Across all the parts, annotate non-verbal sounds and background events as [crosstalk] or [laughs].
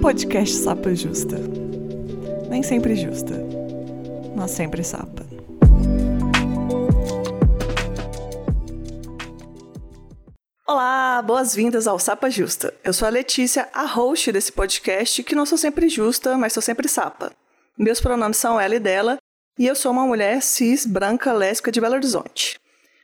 Podcast Sapa Justa. Nem sempre justa, mas sempre sapa. Olá, boas-vindas ao Sapa Justa. Eu sou a Letícia, a host desse podcast, que não sou sempre justa, mas sou sempre sapa. Meus pronomes são ela e dela, e eu sou uma mulher cis, branca, lésbica de Belo Horizonte.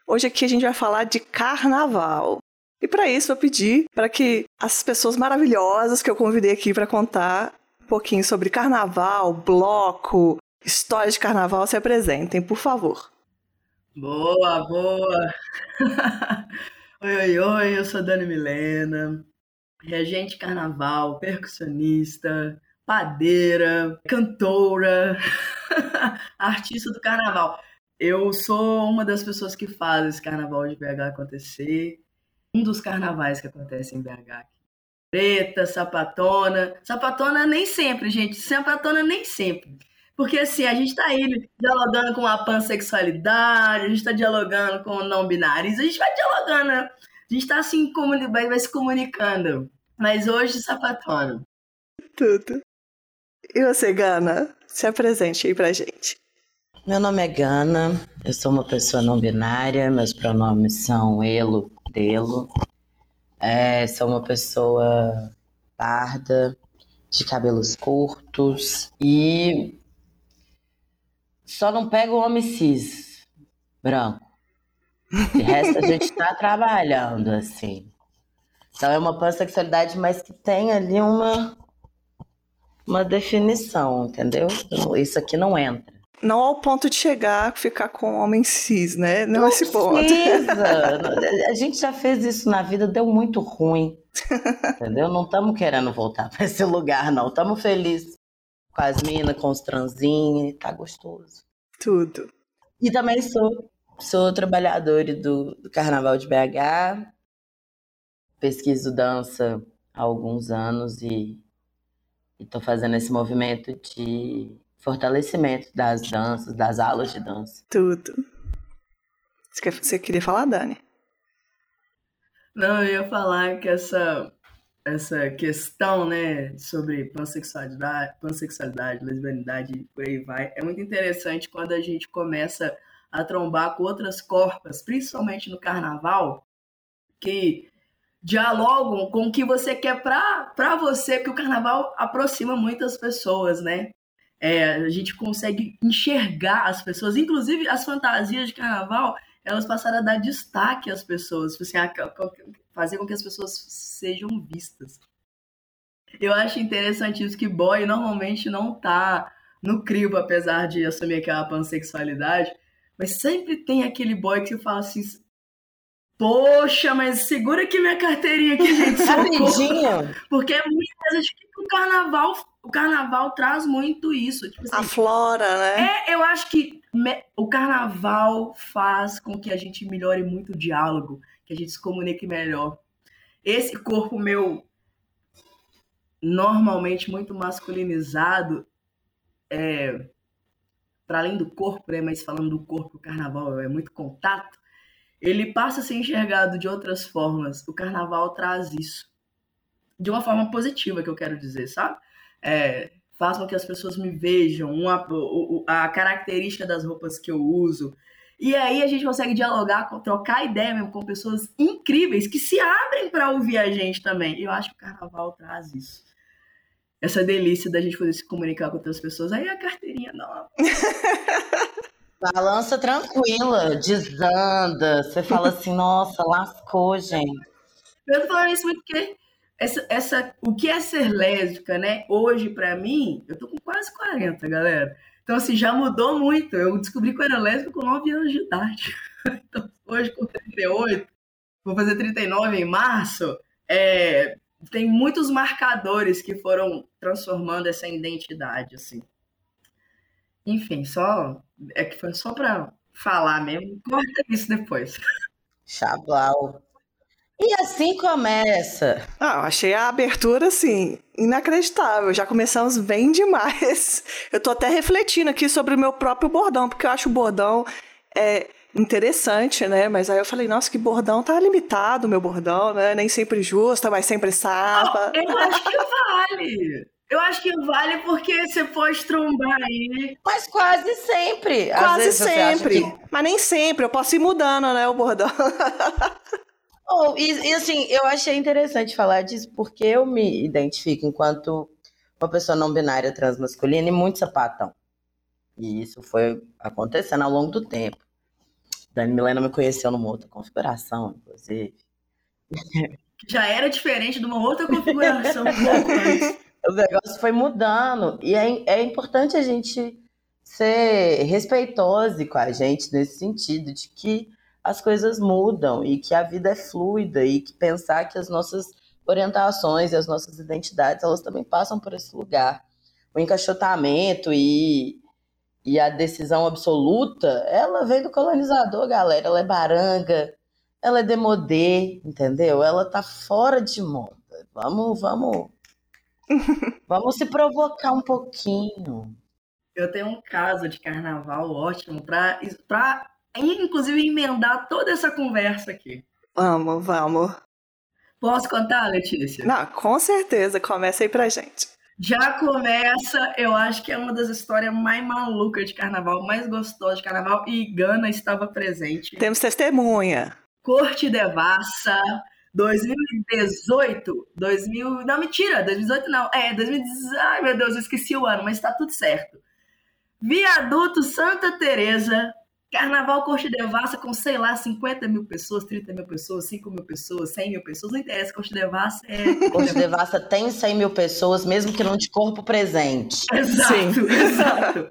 Hoje aqui a gente vai falar de carnaval. E para isso eu pedi para que as pessoas maravilhosas que eu convidei aqui para contar um pouquinho sobre carnaval, bloco, história de carnaval se apresentem, por favor. Boa, boa! [laughs] oi, oi, oi, eu sou Dani Milena, regente carnaval, percussionista, padeira, cantora, [laughs] artista do carnaval. Eu sou uma das pessoas que faz esse carnaval de BH acontecer um dos carnavais que acontece em BH. Preta, sapatona. Sapatona nem sempre, gente. Sapatona nem sempre. Porque assim, a gente está aí dialogando com a pansexualidade, a gente está dialogando com o não binários, a gente vai dialogando, né? A gente está assim, vai, vai se comunicando. Mas hoje, sapatona. Tudo. E você, Gana? Se apresente aí pra gente. Meu nome é Gana, eu sou uma pessoa não binária, meus pronomes são elo, delo. É, sou uma pessoa parda, de cabelos curtos e só não pego homem cis, branco. De resto a gente tá trabalhando, assim. Então é uma pansexualidade, mas que tem ali uma, uma definição, entendeu? Isso aqui não entra não ao ponto de chegar, ficar com homem cis, né? Não, não esse ponto. [laughs] a gente já fez isso na vida, deu muito ruim. Entendeu? Não estamos querendo voltar para esse lugar, não. Estamos felizes com as minas, com os transinhos, tá gostoso. Tudo. E também sou, sou trabalhadora do, do Carnaval de BH, pesquiso dança há alguns anos e estou fazendo esse movimento de fortalecimento das danças, das aulas de dança. Tudo. Você queria falar, Dani? Não, eu ia falar que essa, essa questão, né, sobre pansexualidade, pansexualidade, lesbianidade, por aí vai, é muito interessante quando a gente começa a trombar com outras corpas, principalmente no carnaval, que dialogam com o que você quer para você, porque o carnaval aproxima muitas pessoas, né? É, a gente consegue enxergar as pessoas, inclusive as fantasias de carnaval, elas passaram a dar destaque às pessoas, tipo assim, fazer com que as pessoas sejam vistas. Eu acho interessante isso que boy normalmente não tá no crivo, apesar de assumir aquela pansexualidade, mas sempre tem aquele boy que você fala assim, Poxa, mas segura aqui minha carteirinha aqui, gente. [laughs] Rapidinho. Porque muitas vezes o carnaval o carnaval traz muito isso. Tipo assim, a flora, né? É, eu acho que me, o carnaval faz com que a gente melhore muito o diálogo, que a gente se comunique melhor. Esse corpo meu, normalmente muito masculinizado, é, para além do corpo, né, mas falando do corpo, o carnaval é muito contato, ele passa a ser enxergado de outras formas. O carnaval traz isso. De uma forma positiva, que eu quero dizer, sabe? é, faz com que as pessoas me vejam, uma, a característica das roupas que eu uso. E aí a gente consegue dialogar, trocar ideia mesmo com pessoas incríveis que se abrem para ouvir a gente também. E eu acho que o carnaval traz isso. Essa delícia da gente poder se comunicar com outras pessoas. Aí a carteirinha nova. [laughs] Balança tranquila, desanda. Você fala assim, nossa, lascou, gente. Eu tô falando isso muito porque essa, essa, o que é ser lésbica, né? Hoje, para mim, eu tô com quase 40, galera. Então, assim, já mudou muito. Eu descobri que eu era lésbica com 9 anos de idade. [laughs] Então, hoje, com 38, vou fazer 39 em março, é, tem muitos marcadores que foram transformando essa identidade, assim. Enfim, só é que foi só para falar mesmo. Corta isso depois. Chablau. E assim começa. Ah, eu achei a abertura, assim, inacreditável. Já começamos bem demais. Eu tô até refletindo aqui sobre o meu próprio bordão, porque eu acho o bordão. É, interessante, né? Mas aí eu falei, nossa, que bordão tá limitado, meu bordão, né? Nem sempre justa, mas sempre sapa. Eu acho que vale. Eu acho que vale porque você pode trombar aí. Mas quase sempre. Quase sempre. Que... Mas nem sempre. Eu posso ir mudando, né, o bordão. [laughs] oh, e, e, assim, eu achei interessante falar disso porque eu me identifico enquanto uma pessoa não binária transmasculina e muito sapatão. E isso foi acontecendo ao longo do tempo. Dani Milena me conheceu numa outra configuração, inclusive. [laughs] Já era diferente de uma outra configuração um pouco antes. [laughs] O negócio foi mudando. E é, é importante a gente ser respeitoso com a gente nesse sentido, de que as coisas mudam e que a vida é fluida e que pensar que as nossas orientações e as nossas identidades, elas também passam por esse lugar. O encaixotamento e e a decisão absoluta, ela vem do colonizador, galera. Ela é baranga, ela é demodê, entendeu? Ela tá fora de moda. Vamos, vamos. [laughs] vamos se provocar um pouquinho. Eu tenho um caso de carnaval ótimo para para inclusive emendar toda essa conversa aqui. Vamos, vamos. Posso contar, Letícia? Não, com certeza. Começa aí pra gente. Já começa, eu acho que é uma das histórias mais malucas de carnaval, mais gostosas de carnaval, e Gana estava presente. Temos testemunha. Corte Devassa, 2018, 2000, não, mentira, 2018 não, é, 2018, ai meu Deus, eu esqueci o ano, mas está tudo certo. Viaduto Santa Teresa, Carnaval Corte Devassa com, sei lá, 50 mil pessoas, 30 mil pessoas, 5 mil pessoas, 100 mil pessoas, não interessa. Corte Devassa é. [laughs] Corte Devassa tem 100 mil pessoas, mesmo que não de corpo presente. Exato, Sim. [laughs] exato.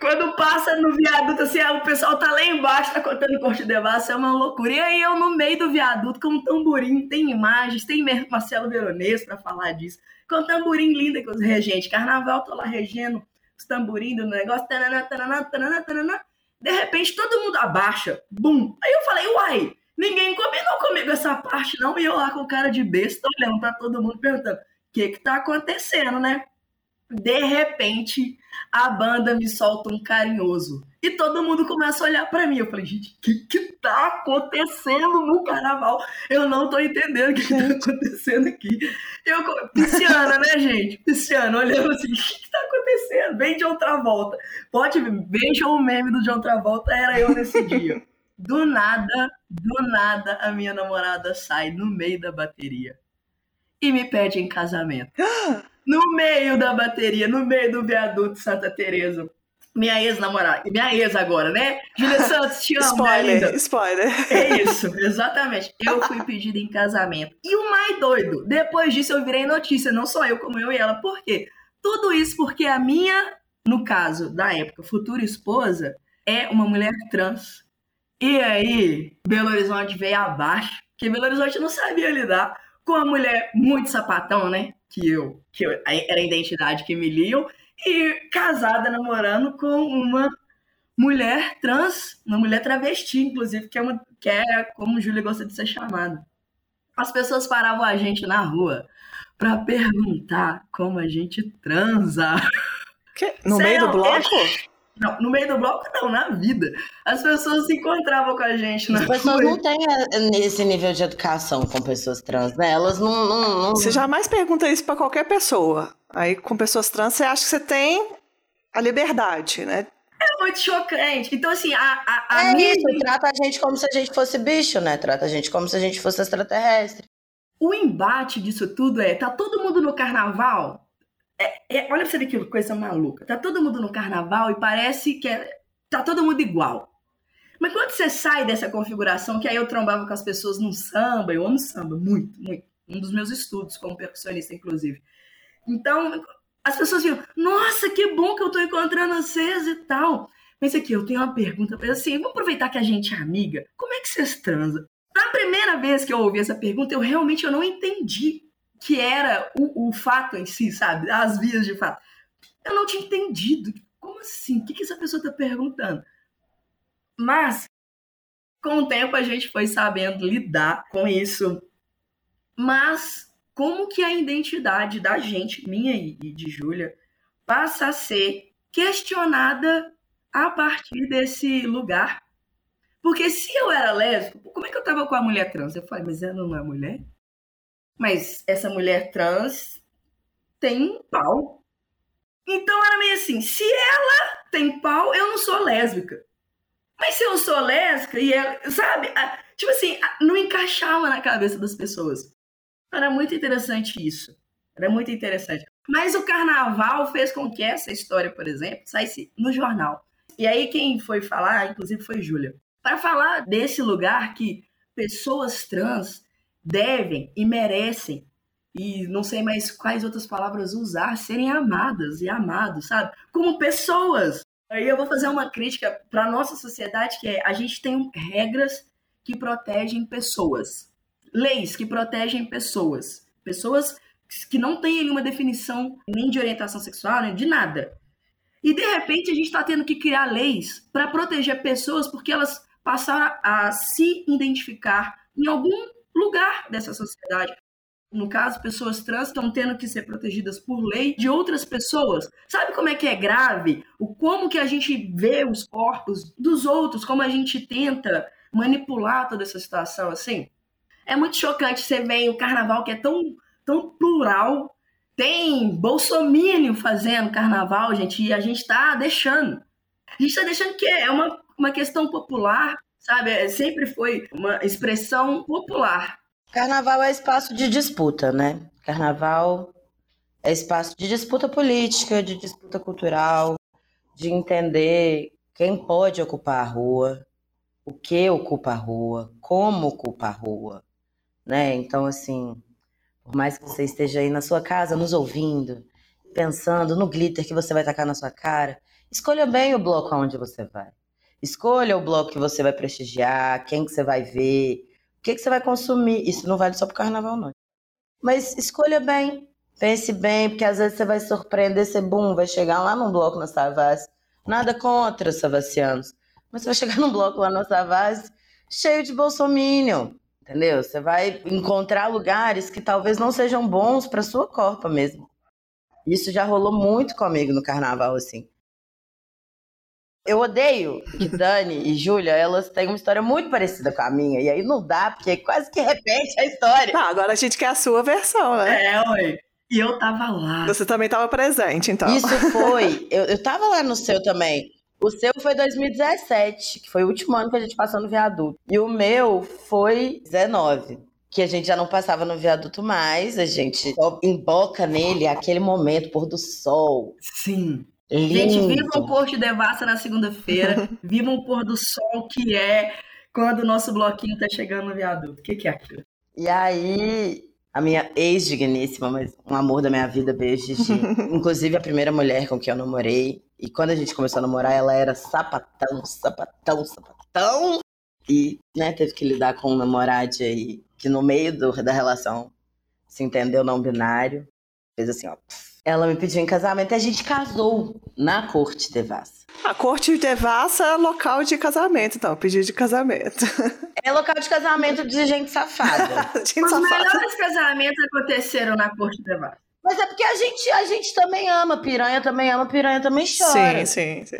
Quando passa no viaduto, assim, o pessoal tá lá embaixo, tá contando Corte Devassa, é uma loucura. E aí eu no meio do viaduto com um tamborim, tem imagens, tem Marcelo Veronês para falar disso, com um tamborim lindo com os regentes. Carnaval, tô lá regendo os tamborim do negócio, tanana, tanana, tanana, tanana. De repente, todo mundo abaixa. Bum! Aí eu falei, uai, ninguém combinou comigo essa parte, não. E eu lá com cara de besta, olhando pra todo mundo, perguntando, o que que tá acontecendo, né? De repente, a banda me solta um carinhoso. E todo mundo começa a olhar para mim. Eu falei, gente, o que que tá acontecendo no carnaval? Eu não tô entendendo o que, que tá acontecendo aqui. Eu, pisciana, né, gente? Pisciana, olhando assim, o que, que tá acontecendo? Vem de outra volta. Pode ver, vejam o meme do John Travolta, era eu nesse dia. Do nada, do nada, a minha namorada sai no meio da bateria e me pede em casamento. [gasps] No meio da bateria, no meio do viaduto Santa Teresa minha ex-namorada, minha ex agora, né? Julia [laughs] Santos, te amo, spoiler, spoiler. É isso, exatamente. Eu fui pedida em casamento. E o mais doido, depois disso eu virei notícia, não só eu, como eu e ela. Por quê? Tudo isso porque a minha, no caso da época, futura esposa, é uma mulher trans. E aí, Belo Horizonte veio abaixo, porque Belo Horizonte não sabia lidar com uma mulher muito sapatão, né? Que eu, que eu, era a identidade que me liam, e casada, namorando com uma mulher trans, uma mulher travesti, inclusive, que é, uma, que é como Júlia gosta de ser chamada. As pessoas paravam a gente na rua para perguntar como a gente transa. Que? No meio do bloco? Não, no meio do bloco não, na vida. As pessoas se encontravam com a gente na As pessoas rua. não têm eh, esse nível de educação com pessoas trans, né? Elas não... não, não... Você jamais pergunta isso para qualquer pessoa. Aí com pessoas trans você acha que você tem a liberdade, né? É muito chocante. Então, assim, a, a, a é minha... isso, trata a gente como se a gente fosse bicho, né? Trata a gente como se a gente fosse extraterrestre. O embate disso tudo é, tá todo mundo no carnaval é, é, olha pra você ver que coisa maluca. Tá todo mundo no carnaval e parece que é, tá todo mundo igual. Mas quando você sai dessa configuração, que aí eu trombava com as pessoas no samba, eu amo samba, muito, muito. Um dos meus estudos como percussionista, inclusive. Então, as pessoas viram, nossa, que bom que eu tô encontrando vocês e tal. Mas aqui, eu tenho uma pergunta, assim, vamos aproveitar que a gente é amiga. Como é que vocês transam? Na primeira vez que eu ouvi essa pergunta, eu realmente eu não entendi que era o, o fato em si, sabe? As vias de fato. Eu não tinha entendido. Como assim? O que, que essa pessoa está perguntando? Mas, com o tempo, a gente foi sabendo lidar com isso. Mas, como que a identidade da gente, minha e de Júlia, passa a ser questionada a partir desse lugar? Porque se eu era lésbica, como é que eu tava com a mulher trans? Eu falei, mas ela não é mulher? Mas essa mulher trans tem um pau. Então era meio assim, se ela tem pau, eu não sou lésbica. Mas se eu sou lésbica e ela, sabe? Tipo assim, não encaixava na cabeça das pessoas. Era muito interessante isso. Era muito interessante. Mas o carnaval fez com que essa história, por exemplo, saísse no jornal. E aí quem foi falar, inclusive, foi Júlia. Para falar desse lugar que pessoas trans devem e merecem, e não sei mais quais outras palavras usar, serem amadas e amados, sabe? Como pessoas. Aí eu vou fazer uma crítica para a nossa sociedade, que é a gente tem regras que protegem pessoas. Leis que protegem pessoas. Pessoas que não têm nenhuma definição nem de orientação sexual, nem de nada. E de repente a gente está tendo que criar leis para proteger pessoas porque elas passaram a se identificar em algum lugar dessa sociedade. No caso, pessoas trans estão tendo que ser protegidas por lei de outras pessoas. Sabe como é que é grave? O como que a gente vê os corpos dos outros, como a gente tenta manipular toda essa situação assim? É muito chocante você ver o carnaval que é tão, tão plural. Tem bolsomínio fazendo carnaval, gente, e a gente está deixando. A gente está deixando que é uma uma questão popular, sabe? É, sempre foi uma expressão popular. Carnaval é espaço de disputa, né? Carnaval é espaço de disputa política, de disputa cultural, de entender quem pode ocupar a rua, o que ocupa a rua, como ocupa a rua, né? Então, assim, por mais que você esteja aí na sua casa nos ouvindo, pensando no glitter que você vai tacar na sua cara, escolha bem o bloco aonde você vai. Escolha o bloco que você vai prestigiar, quem que você vai ver, o que, que você vai consumir. Isso não vale só para o carnaval, não. Mas escolha bem, pense bem, porque às vezes você vai surpreender, você bum, vai chegar lá num bloco na Savassi. Nada contra Savassianos, mas você vai chegar [laughs] num bloco lá na Savassi cheio de bolsominion, entendeu? Você vai encontrar lugares que talvez não sejam bons para sua corpa mesmo. Isso já rolou muito comigo no carnaval, assim. Eu odeio que Dani e Júlia, elas têm uma história muito parecida com a minha. E aí não dá, porque quase que repete a história. Tá, agora a gente quer a sua versão, né? É, ué. E eu tava lá. Você também tava presente, então. Isso foi. Eu, eu tava lá no seu também. O seu foi 2017, que foi o último ano que a gente passou no viaduto. E o meu foi 19 que a gente já não passava no viaduto mais, a gente só emboca nele aquele momento, pôr do sol. Sim. Lindo. Gente, viva pôr de devassa na segunda-feira. [laughs] viva um pôr do sol que é quando o nosso bloquinho tá chegando no viaduto. O que, que é aquilo? E aí, a minha ex-digníssima, mas um amor da minha vida, beijo, Gigi. [laughs] Inclusive a primeira mulher com quem eu namorei. E quando a gente começou a namorar, ela era sapatão, sapatão, sapatão. E, né, teve que lidar com um namorado aí que no meio do, da relação se entendeu não binário. Fez assim, ó. Ela me pediu em casamento e a gente casou na corte de Devassa. A corte de Devassa é local de casamento, então, pedido de casamento. [laughs] É local de casamento de gente safada. [laughs] gente Os safada. melhores casamentos aconteceram na corte de Devassa. Mas é porque a gente, a gente também ama, piranha também ama, piranha também chora. Sim, sim, sim.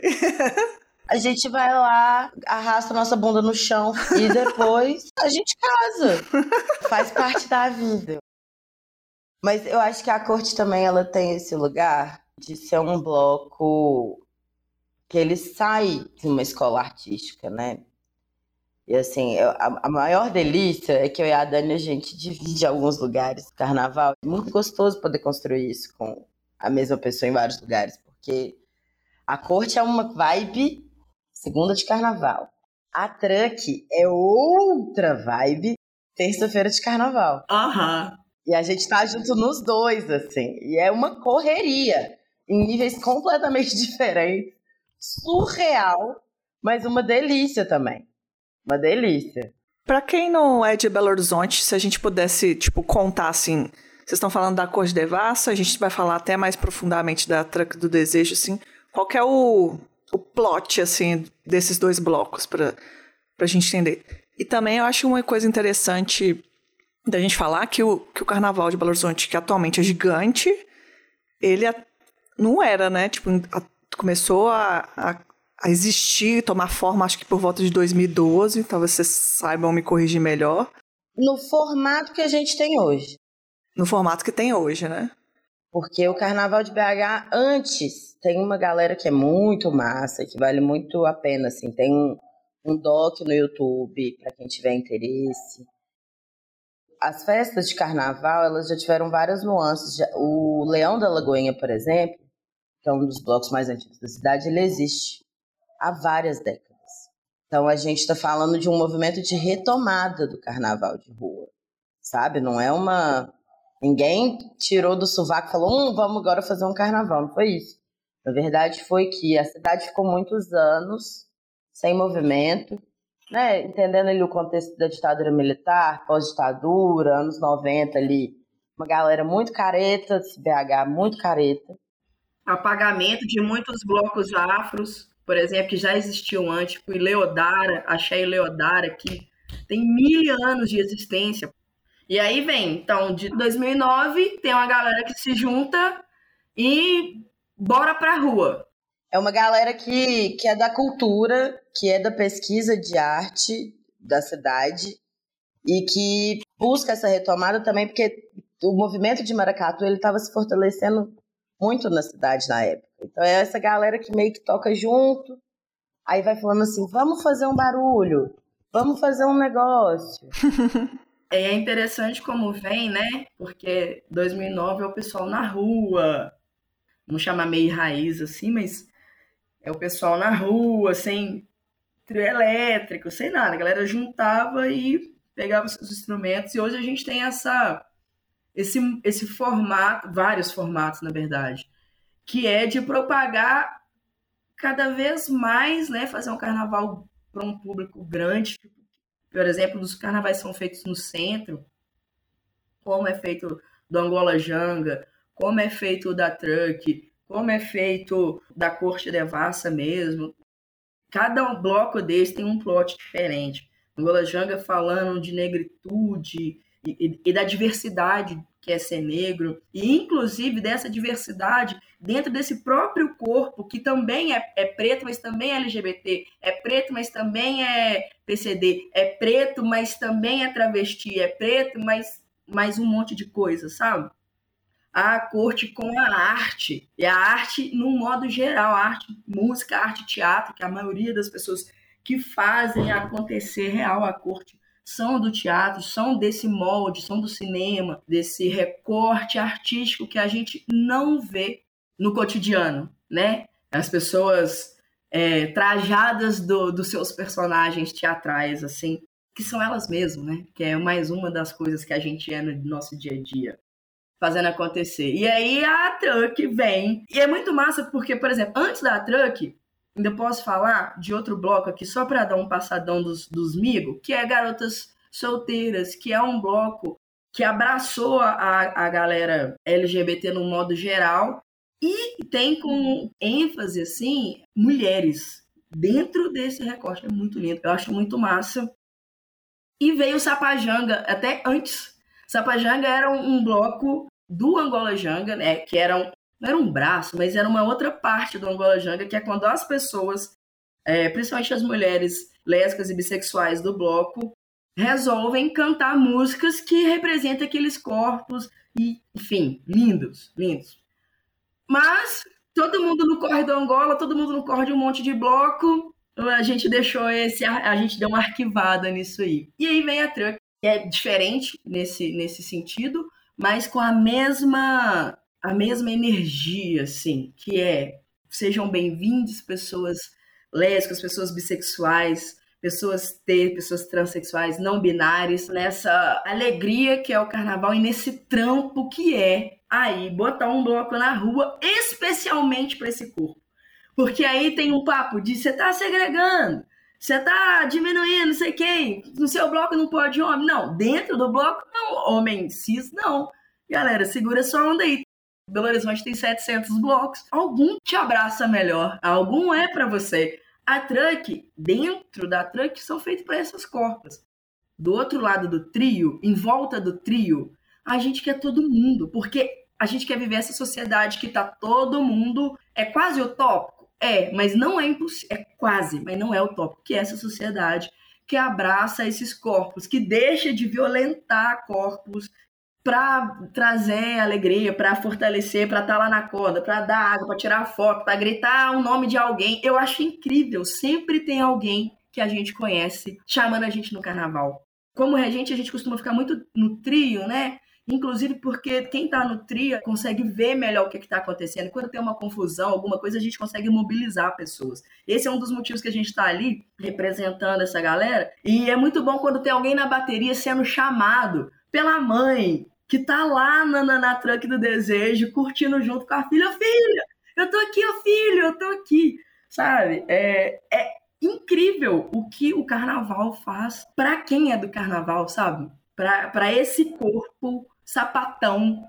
A gente vai lá, arrasta nossa bunda no chão e depois [laughs] a gente casa. Faz parte da vida. Mas eu acho que a corte também ela tem esse lugar de ser um bloco que ele sai de uma escola artística, né? E assim, eu, a, a, maior delícia é que eu e a Dani a gente divide alguns lugares do carnaval. É muito gostoso poder construir isso com a mesma pessoa em vários lugares, porque a corte é uma vibe segunda de carnaval. A truck é outra vibe terça-feira de carnaval. Aham. Uhum. E a gente tá junto nos dois, assim. E é uma correria em níveis completamente [laughs] diferentes. Surreal, mas uma delícia também. Uma delícia. Para quem não é de Belo Horizonte, se a gente pudesse, tipo, contar assim. Vocês estão falando da Cor de Devassa, a gente vai falar até mais profundamente da Truck do Desejo, assim. Qual é o, o plot, assim, desses dois blocos, para a gente entender. E também eu acho uma coisa interessante da gente falar que o, que o carnaval de Belo Horizonte, que atualmente é gigante, ele não era, né? Tipo, a, começou a, a, a existir, tomar forma, acho que por volta de 2012, talvez vocês saibam me corrigir melhor. No formato que a gente tem hoje. No formato que tem hoje, né? Porque o Carnaval de BH, antes, tem uma galera que é muito massa, que vale muito a pena, assim. Tem um, um doc no YouTube, para quem tiver interesse. As festas de carnaval, elas já tiveram várias nuances. O Leão da Lagoinha, por exemplo, que é um dos blocos mais antigos da cidade, ele existe há várias décadas. Então a gente está falando de um movimento de retomada do carnaval de rua, sabe? Não é uma. Ninguém tirou do sovaco e falou, hum, vamos agora fazer um carnaval. Não foi isso. Na verdade, foi que a cidade ficou muitos anos sem movimento, né? entendendo ali o contexto da ditadura militar, pós-ditadura, anos 90 ali, uma galera muito careta, BH muito careta. Apagamento de muitos blocos afros por exemplo, que já existiam antes, tipo Leodara, a Shea Leodara, que tem mil anos de existência. E aí vem, então, de 2009, tem uma galera que se junta e bora pra rua. É uma galera que, que é da cultura, que é da pesquisa de arte da cidade e que busca essa retomada também porque o movimento de maracatu ele estava se fortalecendo muito na cidade na época. Então é essa galera que meio que toca junto, aí vai falando assim: vamos fazer um barulho, vamos fazer um negócio. [laughs] é interessante como vem, né? Porque 2009 é o pessoal na rua, não chama meio raiz assim, mas é o pessoal na rua, sem trio elétrico, sem nada. A galera juntava e pegava seus instrumentos. E hoje a gente tem essa esse, esse formato, vários formatos, na verdade, que é de propagar cada vez mais, né, fazer um carnaval para um público grande. Por exemplo, os carnavais são feitos no centro, como é feito do Angola Janga, como é feito da Truck, como é feito da Corte Devassa mesmo. Cada bloco desse tem um plot diferente. Angola Janga falando de negritude e, e, e da diversidade que é ser negro, e inclusive dessa diversidade dentro desse próprio corpo, que também é, é, preto, mas também é LGBT, é preto, mas também é PCD, é preto, mas também é travesti, é preto, mas mais um monte de coisa, sabe? A corte com a arte, e a arte no modo geral, a arte, música, arte, teatro, que a maioria das pessoas que fazem acontecer real a corte são do teatro, são desse molde, são do cinema, desse recorte artístico que a gente não vê no cotidiano, né? As pessoas é, trajadas do, dos seus personagens teatrais, assim, que são elas mesmas, né? Que é mais uma das coisas que a gente é no nosso dia a dia, fazendo acontecer. E aí a Truck vem, e é muito massa porque, por exemplo, antes da Truck, Ainda posso falar de outro bloco aqui, só para dar um passadão dos, dos Migo, que é Garotas Solteiras, que é um bloco que abraçou a, a galera LGBT no modo geral e tem com ênfase, assim, mulheres dentro desse recorte. É muito lindo, eu acho muito massa. E veio o Sapajanga, até antes. Sapajanga era um, bloco do Angola Janga, né, que era um, não era um braço, mas era uma outra parte do Angola Janga, que é quando as pessoas, é, principalmente as mulheres lésbicas e bissexuais do bloco, resolvem cantar músicas que representam aqueles corpos e, enfim, lindos, lindos. Mas todo mundo no corre do Angola, todo mundo no corre de um monte de bloco, a gente deixou esse, a gente deu uma arquivada nisso aí. E aí vem a Truck, é diferente nesse, nesse sentido, mas com a mesma a mesma energia, assim, que é sejam bem-vindos pessoas lésbicas, pessoas bissexuais, pessoas T, pessoas transexuais, não binárias, nessa alegria que é o carnaval e nesse trampo que é aí botar um bloco na rua, especialmente para esse corpo. Porque aí tem um papo de você tá segregando, você tá diminuindo, não sei quem, no seu bloco não pode homem. Não, dentro do bloco, não, homem cis, não. Galera, segura sua onda aí. Belo Horizonte tem 700 blocos. Algum te abraça melhor, algum é para você. A truck, dentro da truck, são feitos para essas corpas. Do outro lado do trio, em volta do trio, a gente quer todo mundo, porque a gente quer viver essa sociedade que tá todo mundo, é quase utópico, É, mas não é impossível, é quase, mas não é utópico, que é essa sociedade que abraça esses corpos, que deixa de violentar corpos para trazer alegria, para fortalecer, para estar tá lá na corda, para dar água, para tirar foto, para gritar o nome de alguém. Eu acho incrível, sempre tem alguém que a gente conhece chamando a gente no carnaval. Como regente, a gente costuma ficar muito no trio, né? Inclusive porque quem está no trio consegue ver melhor o que está acontecendo. Quando tem uma confusão, alguma coisa, a gente consegue mobilizar pessoas. Esse é um dos motivos que a gente está ali representando essa galera. E é muito bom quando tem alguém na bateria sendo chamado pela mãe, que tá lá na, na, na do desejo, curtindo junto com a filha. Filha, eu tô aqui, ó, filho, eu tô aqui. Sabe? É, é incrível o que o carnaval faz para quem é do carnaval, sabe? Para esse corpo sapatão.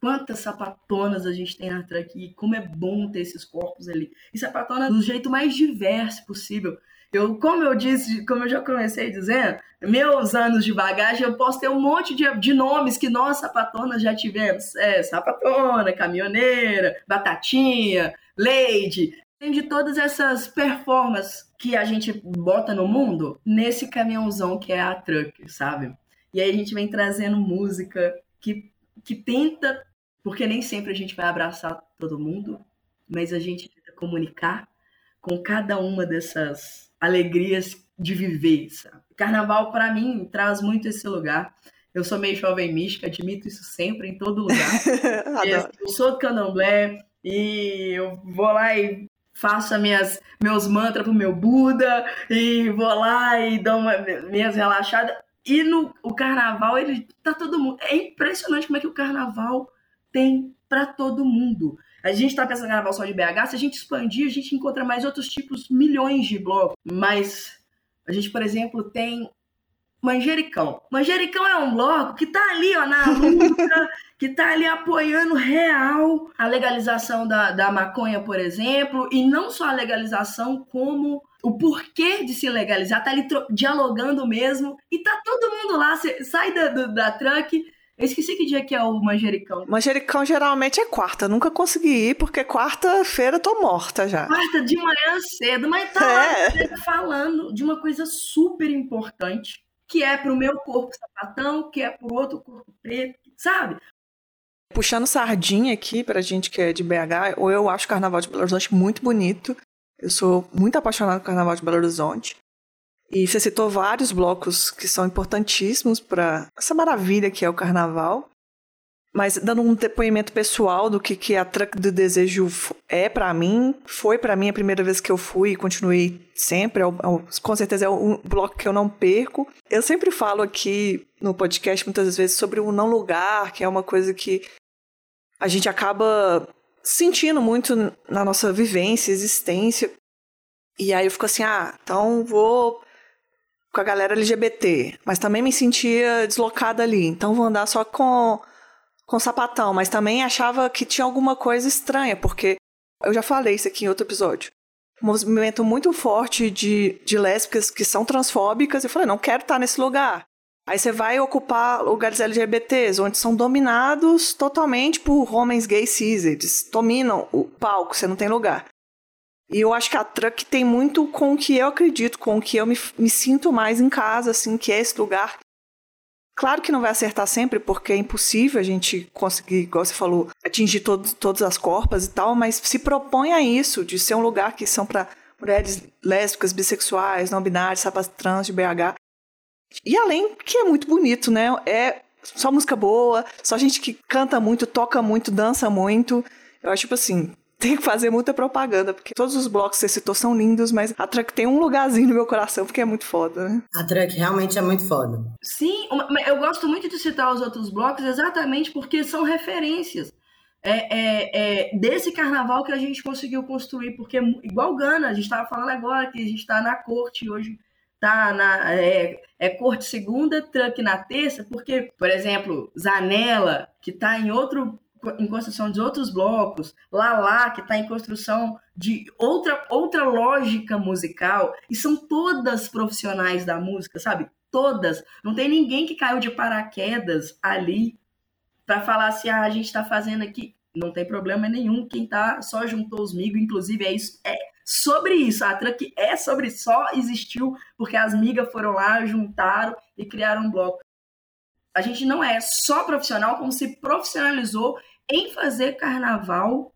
Quantas sapatonas a gente tem na truck como é bom ter esses corpos ali. E sapatona do jeito mais diverso possível. Eu, como eu disse, como eu já comecei dizendo, meus anos de bagagem, eu posso ter um monte de, de nomes que nós sapatonas já tivemos. É, sapatona, caminhoneira, batatinha, lady. Tem de todas essas performances que a gente bota no mundo nesse caminhãozão que é a truck, sabe? E aí a gente vem trazendo música que, que tenta, porque nem sempre a gente vai abraçar todo mundo, mas a gente tenta comunicar com cada uma dessas alegrias de viver. Sabe? Carnaval, para mim, traz muito esse lugar. Eu sou meio jovem mística, admito isso sempre, em todo lugar. [laughs] eu sou do candomblé e eu vou lá e faço minhas, meus mantras pro meu Buda e vou lá e dou uma, minhas relaxadas. E no o carnaval, ele tá todo mundo. É impressionante como é que o carnaval tem para todo mundo. A gente tá pensando em carnaval só de BH, se a gente expandir, a gente encontra mais outros tipos, milhões de blocos. Mas a gente, por exemplo, tem Manjericão. Manjericão é um bloco que tá ali, ó, na luta, [laughs] que tá ali apoiando real a legalização da, da maconha, por exemplo, e não só a legalização, como o porquê de se legalizar, tá ali dialogando mesmo, e tá todo mundo lá, sai da, da, da truck, eu esqueci que dia que é o manjericão. Manjericão geralmente é quarta. Nunca consegui ir, porque quarta-feira tô morta já. Quarta de manhã cedo, mas tá é. falando de uma coisa super importante, que é pro meu corpo sapatão, que é pro outro corpo preto, sabe? Puxando sardinha aqui pra gente que é de BH, ou eu acho o Carnaval de Belo Horizonte muito bonito. Eu sou muito apaixonado pelo Carnaval de Belo Horizonte. E você citou vários blocos que são importantíssimos para essa maravilha que é o Carnaval. Mas dando um depoimento pessoal do que, que a Truck do Desejo é para mim, foi para mim a primeira vez que eu fui e continuei sempre. É, é, com certeza é um bloco que eu não perco. Eu sempre falo aqui no podcast muitas vezes sobre o não lugar, que é uma coisa que a gente acaba sentindo muito na nossa vivência, existência. E aí eu fico assim, ah, então vou com a galera LGBT, mas também me sentia deslocada ali, então vou andar só com com sapatão, mas também achava que tinha alguma coisa estranha, porque eu já falei isso aqui em outro episódio. Um movimento muito forte de, de lésbicas que são transfóbicas, eu falei, não quero estar nesse lugar. Aí você vai ocupar lugares LGBTs, onde são dominados totalmente por homens gays cis, eles dominam o palco, você não tem lugar. E eu acho que a Truck tem muito com o que eu acredito, com o que eu me, me sinto mais em casa, assim, que é esse lugar. Claro que não vai acertar sempre, porque é impossível a gente conseguir, igual você falou, atingir todo, todas as corpas e tal, mas se propõe a isso, de ser um lugar que são para mulheres lésbicas, bissexuais, não binárias, sapas trans de BH. E além que é muito bonito, né? É só música boa, só gente que canta muito, toca muito, dança muito. Eu acho, tipo assim, tem que fazer muita propaganda, porque todos os blocos que você citou são lindos, mas a Truck tem um lugarzinho no meu coração, porque é muito foda, né? A Truck realmente é muito foda. Sim, eu gosto muito de citar os outros blocos exatamente porque são referências. É, é, é, desse carnaval que a gente conseguiu construir, porque igual Gana, a gente estava falando agora que a gente está na corte hoje tá na é, é corte segunda, truck na terça, porque, por exemplo, Zanella, que está em outro em construção de outros blocos, Lala, que está em construção de outra, outra lógica musical, e são todas profissionais da música, sabe? Todas. Não tem ninguém que caiu de paraquedas ali para falar assim, ah, a gente está fazendo aqui. Não tem problema nenhum. Quem tá só juntou os migos, inclusive, é isso. É sobre isso. A truck é sobre só existiu porque as migas foram lá, juntaram e criaram um bloco. A gente não é só profissional, como se profissionalizou em fazer carnaval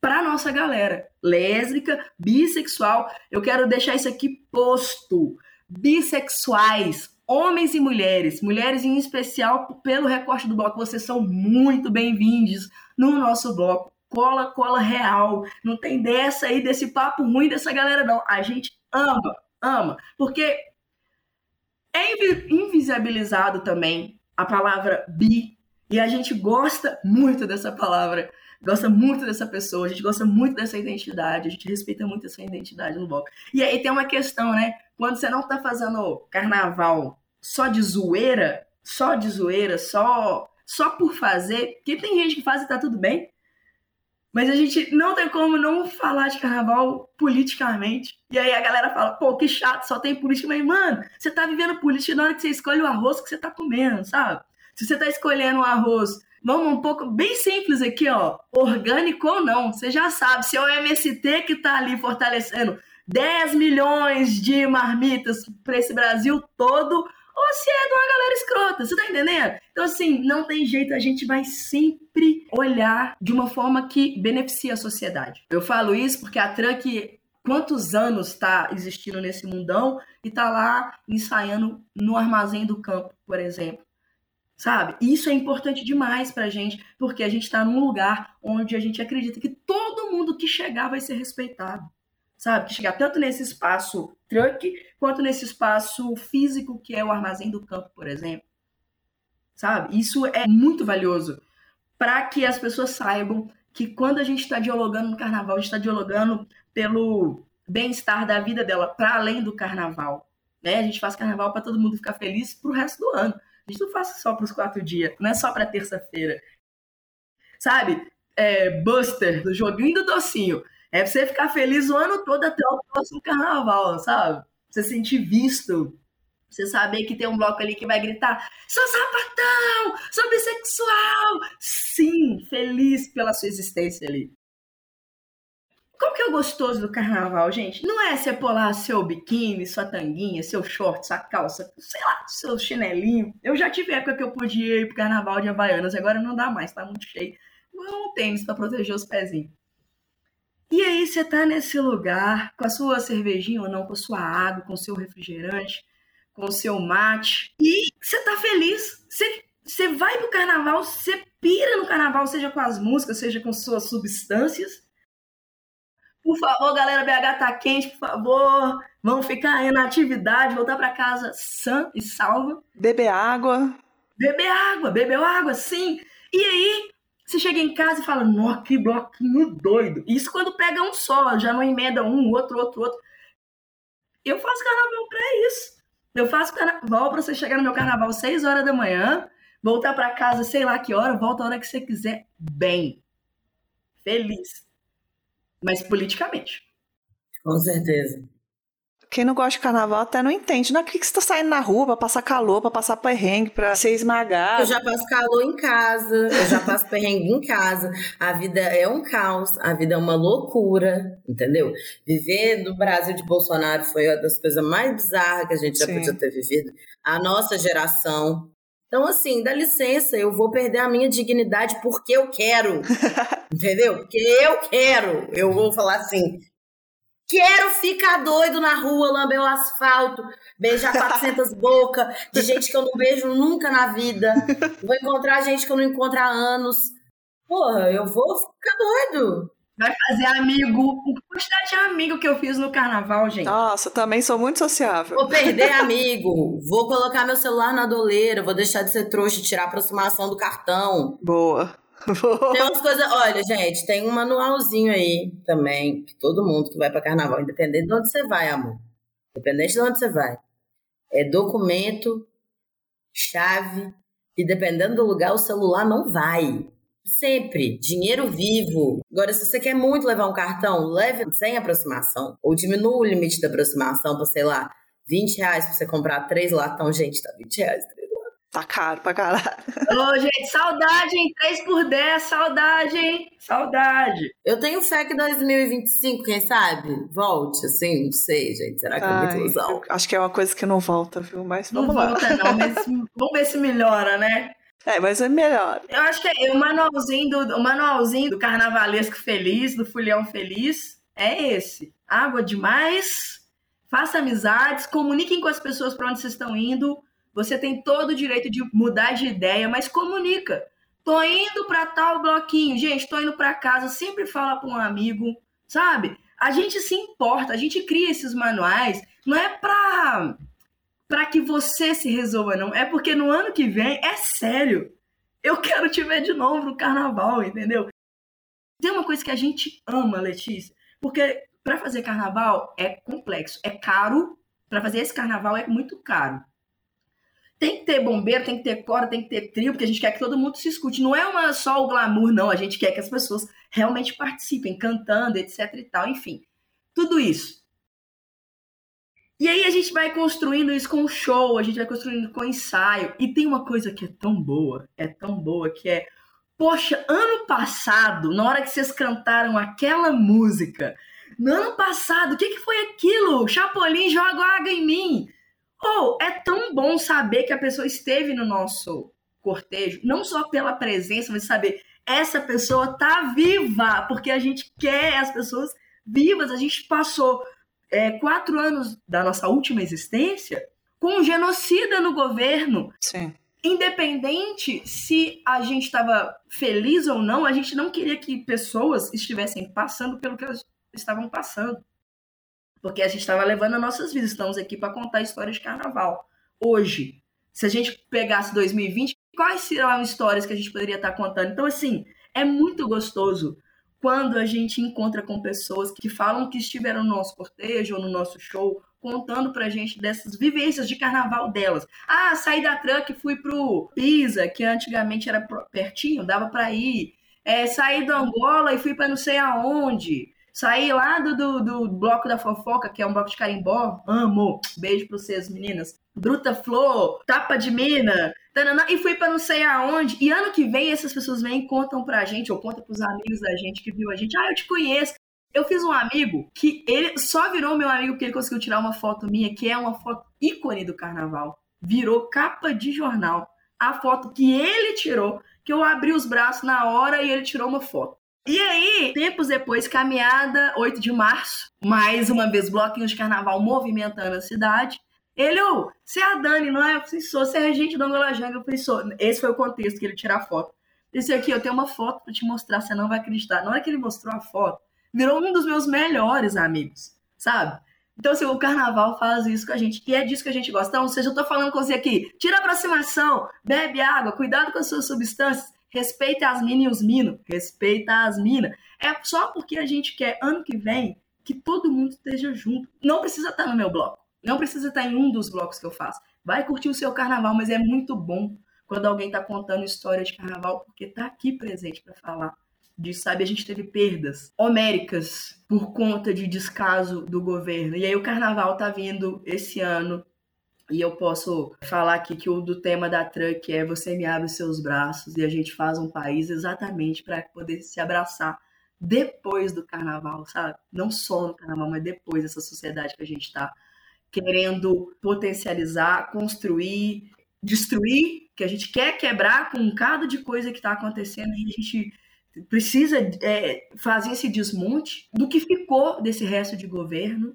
para nossa galera lésbica, bissexual. Eu quero deixar isso aqui posto. Bissexuais, homens e mulheres, mulheres em especial pelo recorte do bloco, vocês são muito bem-vindos no nosso bloco. Cola, cola real. Não tem dessa aí, desse papo ruim dessa galera, não. A gente ama, ama. Porque é invisibilizado também a palavra bi. E a gente gosta muito dessa palavra gosta muito dessa pessoa, a gente gosta muito dessa identidade, a gente respeita muito essa identidade no bloco. E aí tem uma questão, né? Quando você não tá fazendo carnaval só de zoeira, só de zoeira, só só por fazer, que tem gente que faz e tá tudo bem. Mas a gente não tem como não falar de carnaval politicamente. E aí a galera fala, pô, que chato, só tem política. Mas, mano, você tá vivendo política na hora que você escolhe o arroz que você tá comendo, sabe? Se você tá escolhendo um arroz Vamos um pouco bem simples aqui, ó. Orgânico ou não, você já sabe. Se é o MST que está ali fortalecendo 10 milhões de marmitas para esse Brasil todo, ou se é de uma galera escrota, você tá entendendo? Então, assim, não tem jeito, a gente vai sempre olhar de uma forma que beneficia a sociedade. Eu falo isso porque a Trunk, quantos anos está existindo nesse mundão e tá lá ensaiando no armazém do campo, por exemplo sabe? Isso é importante demais pra gente, porque a gente tá num lugar onde a gente acredita que todo mundo que chegar vai ser respeitado, sabe? Que chegar tanto nesse espaço truck, quanto nesse espaço físico que é o armazém do campo, por exemplo. Sabe? Isso é muito valioso para que as pessoas saibam que quando a gente está dialogando no carnaval, a gente está dialogando pelo bem-estar da vida dela, para além do carnaval. Né? A gente faz carnaval para todo mundo ficar feliz pro resto do ano. A gente não faz só para os quatro dias, não é só para terça-feira. Sabe? É, Buster, do joguinho do docinho. É pra você ficar feliz o ano todo até o próximo carnaval, sabe? Você sentir visto. Você saber que tem um bloco ali que vai gritar: sou sapatão, sou bissexual. Sim, feliz pela sua existência ali. Qual que é o gostoso do carnaval, gente? Não é você lá seu biquíni, sua tanguinha, seu short, sua calça, sei lá, seu chinelinho. Eu já tive época que eu podia ir pro carnaval de Havaianas, agora não dá mais, tá muito cheio. Um tênis para proteger os pezinhos. E aí você tá nesse lugar, com a sua cervejinha ou não, com a sua água, com o seu refrigerante, com o seu mate, e você tá feliz. Você, você vai pro carnaval, você pira no carnaval, seja com as músicas, seja com suas substâncias, por favor, galera, BH tá quente, por favor. Vamos ficar aí na atividade, voltar para casa sã e salva. Beber água. Beber água, bebeu água, sim. E aí, você chega em casa e fala, nossa, que bloquinho doido. Isso quando pega um só, já não emenda um, outro, outro, outro. Eu faço carnaval pra isso. Eu faço carnaval pra você chegar no meu carnaval 6 horas da manhã, voltar para casa, sei lá que hora, volta a hora que você quiser, bem. Feliz mas politicamente. Com certeza. Quem não gosta de carnaval até não entende. Não é que você tá saindo na rua pra passar calor, pra passar perrengue, pra ser esmagado. Eu já passo calor em casa, eu já passo perrengue em casa. A vida é um caos, a vida é uma loucura, entendeu? Viver no Brasil de Bolsonaro foi uma das coisas mais bizarras que a gente já Sim. podia ter vivido. A nossa geração, então, assim, dá licença, eu vou perder a minha dignidade porque eu quero. [laughs] entendeu? Porque eu quero. Eu vou falar assim: quero ficar doido na rua, lamber o asfalto, beijar [laughs] 400 bocas de gente que eu não beijo nunca na vida. Vou encontrar gente que eu não encontro há anos. Porra, eu vou ficar doido. Vai fazer amigo. Quantidade de amigo que eu fiz no carnaval, gente. Nossa, também sou muito sociável. Vou perder [laughs] amigo. Vou colocar meu celular na doleira. Vou deixar de ser trouxa e tirar a aproximação do cartão. Boa. Boa. Tem umas coisas. Olha, gente, tem um manualzinho aí também. Que todo mundo que vai para carnaval, independente de onde você vai, amor. Independente de onde você vai. É documento, chave. E dependendo do lugar, o celular não vai. Sempre. Dinheiro vivo. Agora, se você quer muito levar um cartão, leve sem aproximação. Ou diminua o limite da aproximação para, sei lá, 20 reais para você comprar três latão. Gente, tá 20 reais três latão. Tá caro pra caralho. Ô, gente, saudade, hein? 3 por 10, saudade, hein? Saudade. Eu tenho fé que 2025, quem sabe, volte, assim, não sei, gente. Será que Ai, é muita ilusão? Acho que é uma coisa que não volta, viu? Mas vamos não lá. Volta, não, mas [laughs] vamos ver se melhora, né? É, mas é melhor. Eu acho que é o manualzinho do, o manualzinho do carnavalesco feliz, do fulhão feliz, é esse. Água demais, faça amizades, comuniquem com as pessoas para onde vocês estão indo, você tem todo o direito de mudar de ideia, mas comunica. Tô indo para tal bloquinho, gente, tô indo para casa, sempre fala com um amigo, sabe? A gente se importa, a gente cria esses manuais, não é para para que você se resolva não, é porque no ano que vem é sério. Eu quero te ver de novo no carnaval, entendeu? Tem uma coisa que a gente ama, Letícia, porque para fazer carnaval é complexo, é caro. Para fazer esse carnaval é muito caro. Tem que ter bombeiro, tem que ter corda, tem que ter trio, porque a gente quer que todo mundo se escute. Não é uma só o glamour, não. A gente quer que as pessoas realmente participem, cantando, etc e tal. Enfim, tudo isso. E aí a gente vai construindo isso com show, a gente vai construindo com ensaio. E tem uma coisa que é tão boa, é tão boa, que é... Poxa, ano passado, na hora que vocês cantaram aquela música, no ano passado, o que, que foi aquilo? Chapolin joga água em mim. Ou oh, é tão bom saber que a pessoa esteve no nosso cortejo, não só pela presença, mas saber essa pessoa tá viva, porque a gente quer as pessoas vivas. A gente passou é, quatro anos da nossa última existência com um genocida no governo. Sim. Independente se a gente estava feliz ou não, a gente não queria que pessoas estivessem passando pelo que elas estavam passando porque a gente estava levando as nossas vidas. Estamos aqui para contar histórias de carnaval. Hoje, se a gente pegasse 2020, quais seriam histórias que a gente poderia estar contando? Então, assim, é muito gostoso quando a gente encontra com pessoas que falam que estiveram no nosso cortejo ou no nosso show, contando pra gente dessas vivências de carnaval delas. Ah, saí da truck e fui pro Pisa, que antigamente era pertinho, dava para ir. É, saí do Angola e fui para não sei aonde. Saí lá do, do, do, bloco da fofoca, que é um bloco de carimbó. Amo. Beijo pra vocês, meninas. Bruta Flor, Tapa de Mina, e fui para não sei aonde. E ano que vem essas pessoas vêm e contam pra gente, ou contam pros amigos da gente que viu a gente. Ah, eu te conheço. Eu fiz um amigo que ele só virou meu amigo porque ele conseguiu tirar uma foto minha, que é uma foto ícone do carnaval. Virou capa de jornal. A foto que ele tirou, que eu abri os braços na hora e ele tirou uma foto. E aí, tempos depois, caminhada 8 de março, mais uma vez, bloquinho de carnaval movimentando a cidade. Ele, oh, você é a Dani, não é? Eu falei, sou, você é regente do Angola Janga. Eu falei, sou. Esse foi o contexto que ele tira a foto. Disse aqui, eu tenho uma foto para te mostrar, você não vai acreditar. Na hora que ele mostrou a foto, virou um dos meus melhores amigos, sabe? Então, assim, o carnaval faz isso com a gente, e é disso que a gente gosta. Então, ou seja, eu tô falando com você aqui, tira a aproximação, bebe água, cuidado com as suas substâncias, respeita as minas e os minos, respeita as minas. É só porque a gente quer, ano que vem, que todo mundo esteja junto. Não precisa estar no meu bloco, não precisa estar em um dos blocos que eu faço. Vai curtir o seu carnaval, mas é muito bom quando alguém está contando história de carnaval, porque está aqui presente para falar disso, sabe? A gente teve perdas homéricas por conta de descaso do governo. E aí o carnaval tá vindo esse ano e eu posso falar aqui que o do tema da Truck é você me abre os seus braços e a gente faz um país exatamente para poder se abraçar depois do carnaval, sabe? Não só no carnaval, mas depois dessa sociedade que a gente está querendo potencializar, construir, destruir, que a gente quer quebrar com um cado de coisa que está acontecendo e a gente precisa é, fazer esse desmonte do que ficou desse resto de governo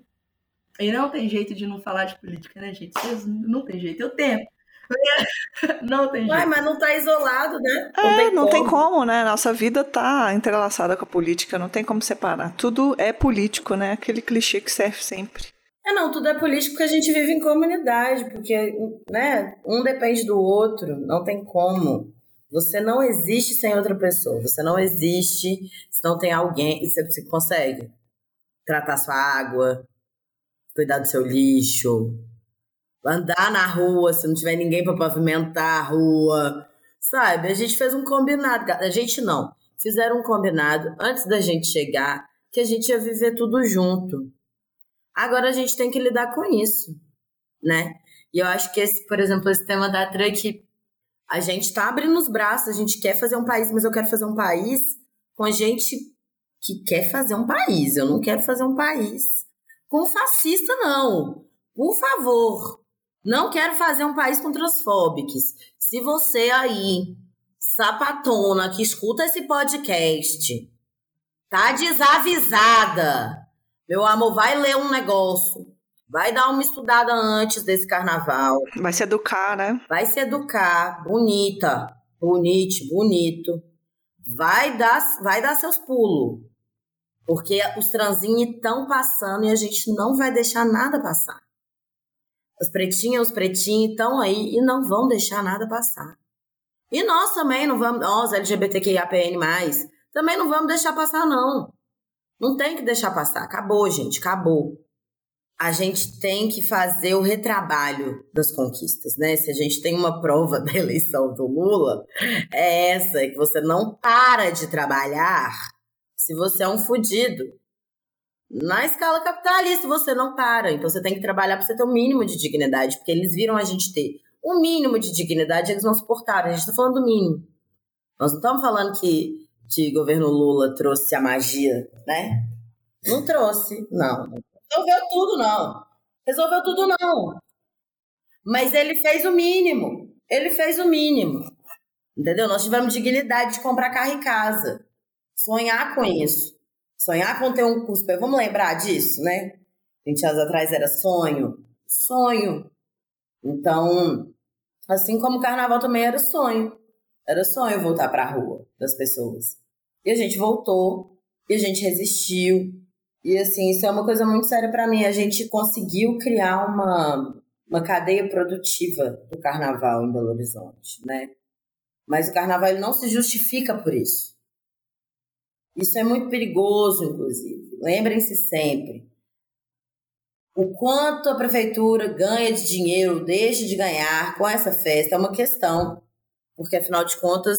e não tem jeito de não falar de política, né, gente? Vocês não tem jeito. Eu tento. [laughs] Não tem jeito. Ué, mas não tá isolado, né? Não, é, tem, não como. tem como, né? Nossa vida tá entrelaçada com a política, não tem como separar. Tudo é político, né? Aquele clichê que serve sempre. É, não, tudo é político porque a gente vive em comunidade, porque, né, um depende do outro, não tem como. Você não existe sem outra pessoa, você não existe se não tem alguém, e você consegue tratar sua água, cuidar do seu lixo, andar na rua se não tiver ninguém para pavimentar a rua, sabe? A gente fez um combinado, a gente não, fizeram um combinado antes da gente chegar que a gente ia viver tudo junto. Agora a gente tem que lidar com isso, né? E eu acho que esse, por exemplo, esse tema da truck A gente tá abrindo os braços, a gente quer fazer um país, mas eu quero fazer um país com gente que quer fazer um país. Eu não quero fazer um país com fascista, não. Por favor, não quero fazer um país com transfóbicos. Se você aí, sapatona, que escuta esse podcast, tá desavisada, meu amor, vai ler um negócio. Vai dar uma estudada antes desse carnaval. Vai se educar, né? Vai se educar. Bonita. Bonite, bonito. Vai dar, vai dar seus pulos. Porque os transinhos estão passando e a gente não vai deixar nada passar. As pretinhas, os pretinhos estão aí e não vão deixar nada passar. E nós também não vamos, nós LGBTQIAPN+, também não vamos deixar passar não. Não tem que deixar passar. Acabou, gente, acabou. A gente tem que fazer o retrabalho das conquistas, né? Se a gente tem uma prova [laughs] da eleição do Lula, é essa, que você não para de trabalhar se você é um fudido. Na escala capitalista, você não para. Então você tem que trabalhar para você ter o um mínimo de dignidade, porque eles viram a gente ter o um mínimo de dignidade, eles não suportaram. A gente está falando do mínimo. Nós não estamos falando que, que governo Lula trouxe a magia, né? Não trouxe, não. Resolveu tudo, não. Resolveu tudo, não. Mas ele fez o mínimo. Ele fez o mínimo. Entendeu? Nós tivemos dignidade de comprar carro e casa. Sonhar com isso. Sonhar com ter um curso. Vamos lembrar disso, né? 20 anos atrás era sonho. Sonho. Então, assim como o carnaval também era sonho. Era sonho voltar para a rua das pessoas. E a gente voltou, e a gente resistiu. E assim, isso é uma coisa muito séria para mim. A gente conseguiu criar uma, uma cadeia produtiva do carnaval em Belo Horizonte, né? Mas o carnaval não se justifica por isso. Isso é muito perigoso, inclusive. Lembrem-se sempre. O quanto a prefeitura ganha de dinheiro, deixa de ganhar com essa festa é uma questão. Porque, afinal de contas,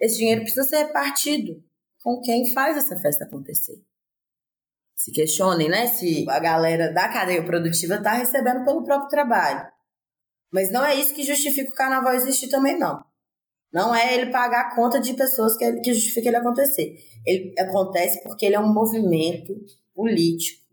esse dinheiro precisa ser repartido com quem faz essa festa acontecer. Se questionem, né, se a galera da cadeia produtiva está recebendo pelo próprio trabalho. Mas não é isso que justifica o carnaval existir também, não. Não é ele pagar a conta de pessoas que, que justifica ele acontecer. Ele acontece porque ele é um movimento político.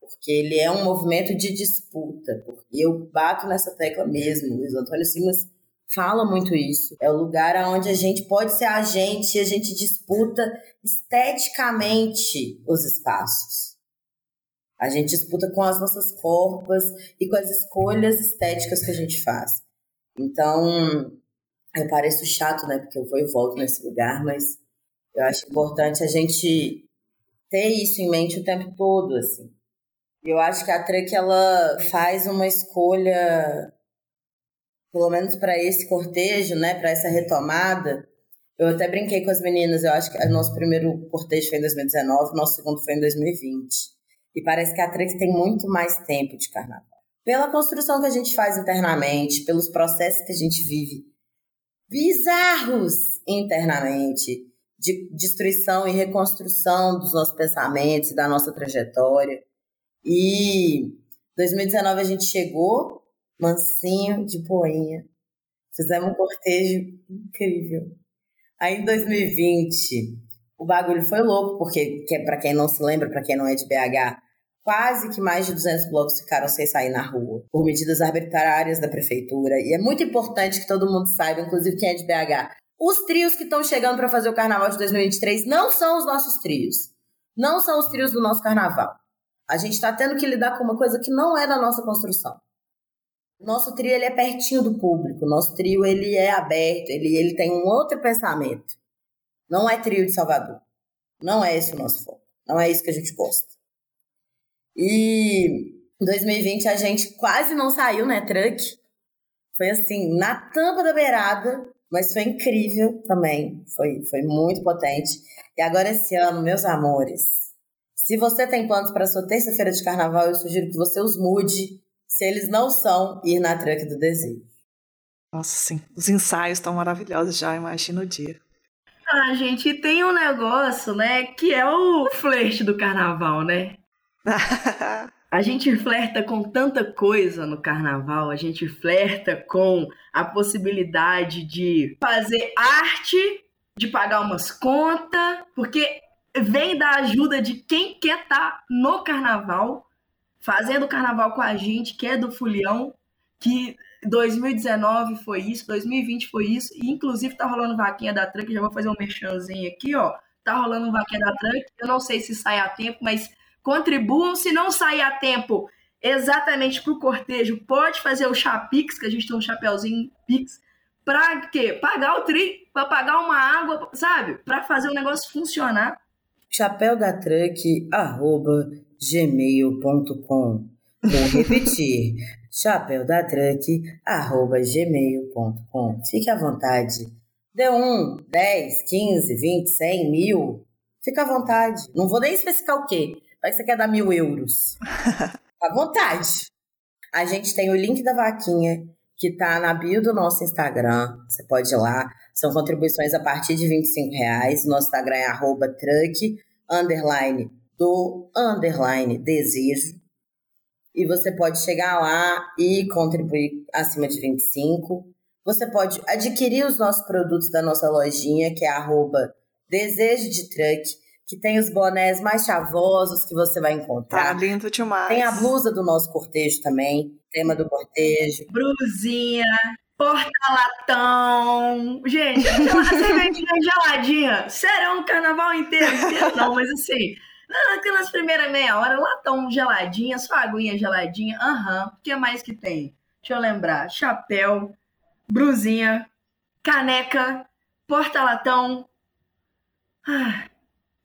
Porque ele é um movimento de disputa. E eu bato nessa tecla mesmo. Luiz Antônio Simas fala muito isso. É o lugar onde a gente pode ser agente e a gente disputa esteticamente os espaços. A gente disputa com as nossas corpas e com as escolhas estéticas que a gente faz. Então, eu pareço chato, né? Porque eu vou e volto nesse lugar, mas eu acho importante a gente ter isso em mente o tempo todo, assim. Eu acho que a Trek ela faz uma escolha, pelo menos para esse cortejo, né, para essa retomada. Eu até brinquei com as meninas, eu acho que o nosso primeiro cortejo foi em 2019, nosso segundo foi em 2020. E parece que a Trek tem muito mais tempo de carnaval. Pela construção que a gente faz internamente, pelos processos que a gente vive bizarros internamente, de destruição e reconstrução dos nossos pensamentos, da nossa trajetória. E 2019 a gente chegou, mansinho, de boinha. Fizemos um cortejo incrível. Aí em 2020, o bagulho foi louco, porque que, é para quem não se lembra, para quem não é de BH, quase que mais de 200 blocos ficaram sem sair na rua, por medidas arbitrárias da prefeitura. E é muito importante que todo mundo saiba, inclusive quem é de BH. Os trios que estão chegando para fazer o carnaval de 2023 não são os nossos trios. Não são os trios do nosso carnaval. A gente está tendo que lidar com uma coisa que não é da nossa construção. Nosso trio ele é pertinho do público. Nosso trio ele é aberto. Ele, ele tem um outro pensamento. Não é trio de Salvador. Não é esse o nosso foco. Não é isso que a gente gosta. E em 2020 a gente quase não saiu, né, truck? Foi assim, na tampa da beirada, mas foi incrível também. Foi, foi muito potente. E agora esse ano, meus amores, se você tem planos para sua terça-feira de carnaval, eu sugiro que você os mude, se eles não são ir na truck do desejo. Nossa, sim. Os ensaios estão maravilhosos já, imagina o dia. Ah, gente, tem um negócio, né, que é o flerte do carnaval, né? [laughs] A gente flerta com tanta coisa no carnaval, a gente flerta com a possibilidade de fazer arte, de pagar umas contas, porque vem da ajuda de quem quer estar tá no carnaval, fazendo carnaval com a gente, que é do Fulião, que 2019 foi isso, 2020 foi isso, e inclusive tá rolando vaquinha da Truck, já vou fazer um merchanzinho aqui, ó. Tá rolando vaquinha da Truck, eu não sei se sai a tempo, mas contribuam. Se não sair a tempo exatamente para o cortejo, pode fazer o Chapix, que a gente tem um chapéuzinho Pix, para quê? Pagar o tri, para pagar uma água, sabe? Para fazer o negócio funcionar. Chapéu da truck, arroba gmail.com. Vou repetir. [laughs] chapéu da truck, arroba gmail.com. Fique à vontade. Deu um, 10, 15, 20, 100, mil. Fica à vontade. Não vou nem especificar o quê. Vai que você quer dar mil euros. [laughs] à vontade. A gente tem o link da vaquinha que tá na bio do nosso Instagram. Você pode ir lá. São contribuições a partir de 25 reais. Nosso Instagram é arroba truck, underline do underline desejo. E você pode chegar lá e contribuir acima de 25. Você pode adquirir os nossos produtos da nossa lojinha, que é arroba desejo de truck que tem os bonés mais chavosos que você vai encontrar. Tá lindo demais. Tem a blusa do nosso cortejo também, tema do cortejo. Brusinha, porta-latão. Gente, [laughs] aquela cervejinha geladinha. Serão o carnaval inteiro, inteiro não, mas assim... Aquelas primeiras meia hora, latão geladinha, sua aguinha geladinha. Aham, uhum. o que mais que tem? Deixa eu lembrar. Chapéu, brusinha, caneca, porta-latão. Ah,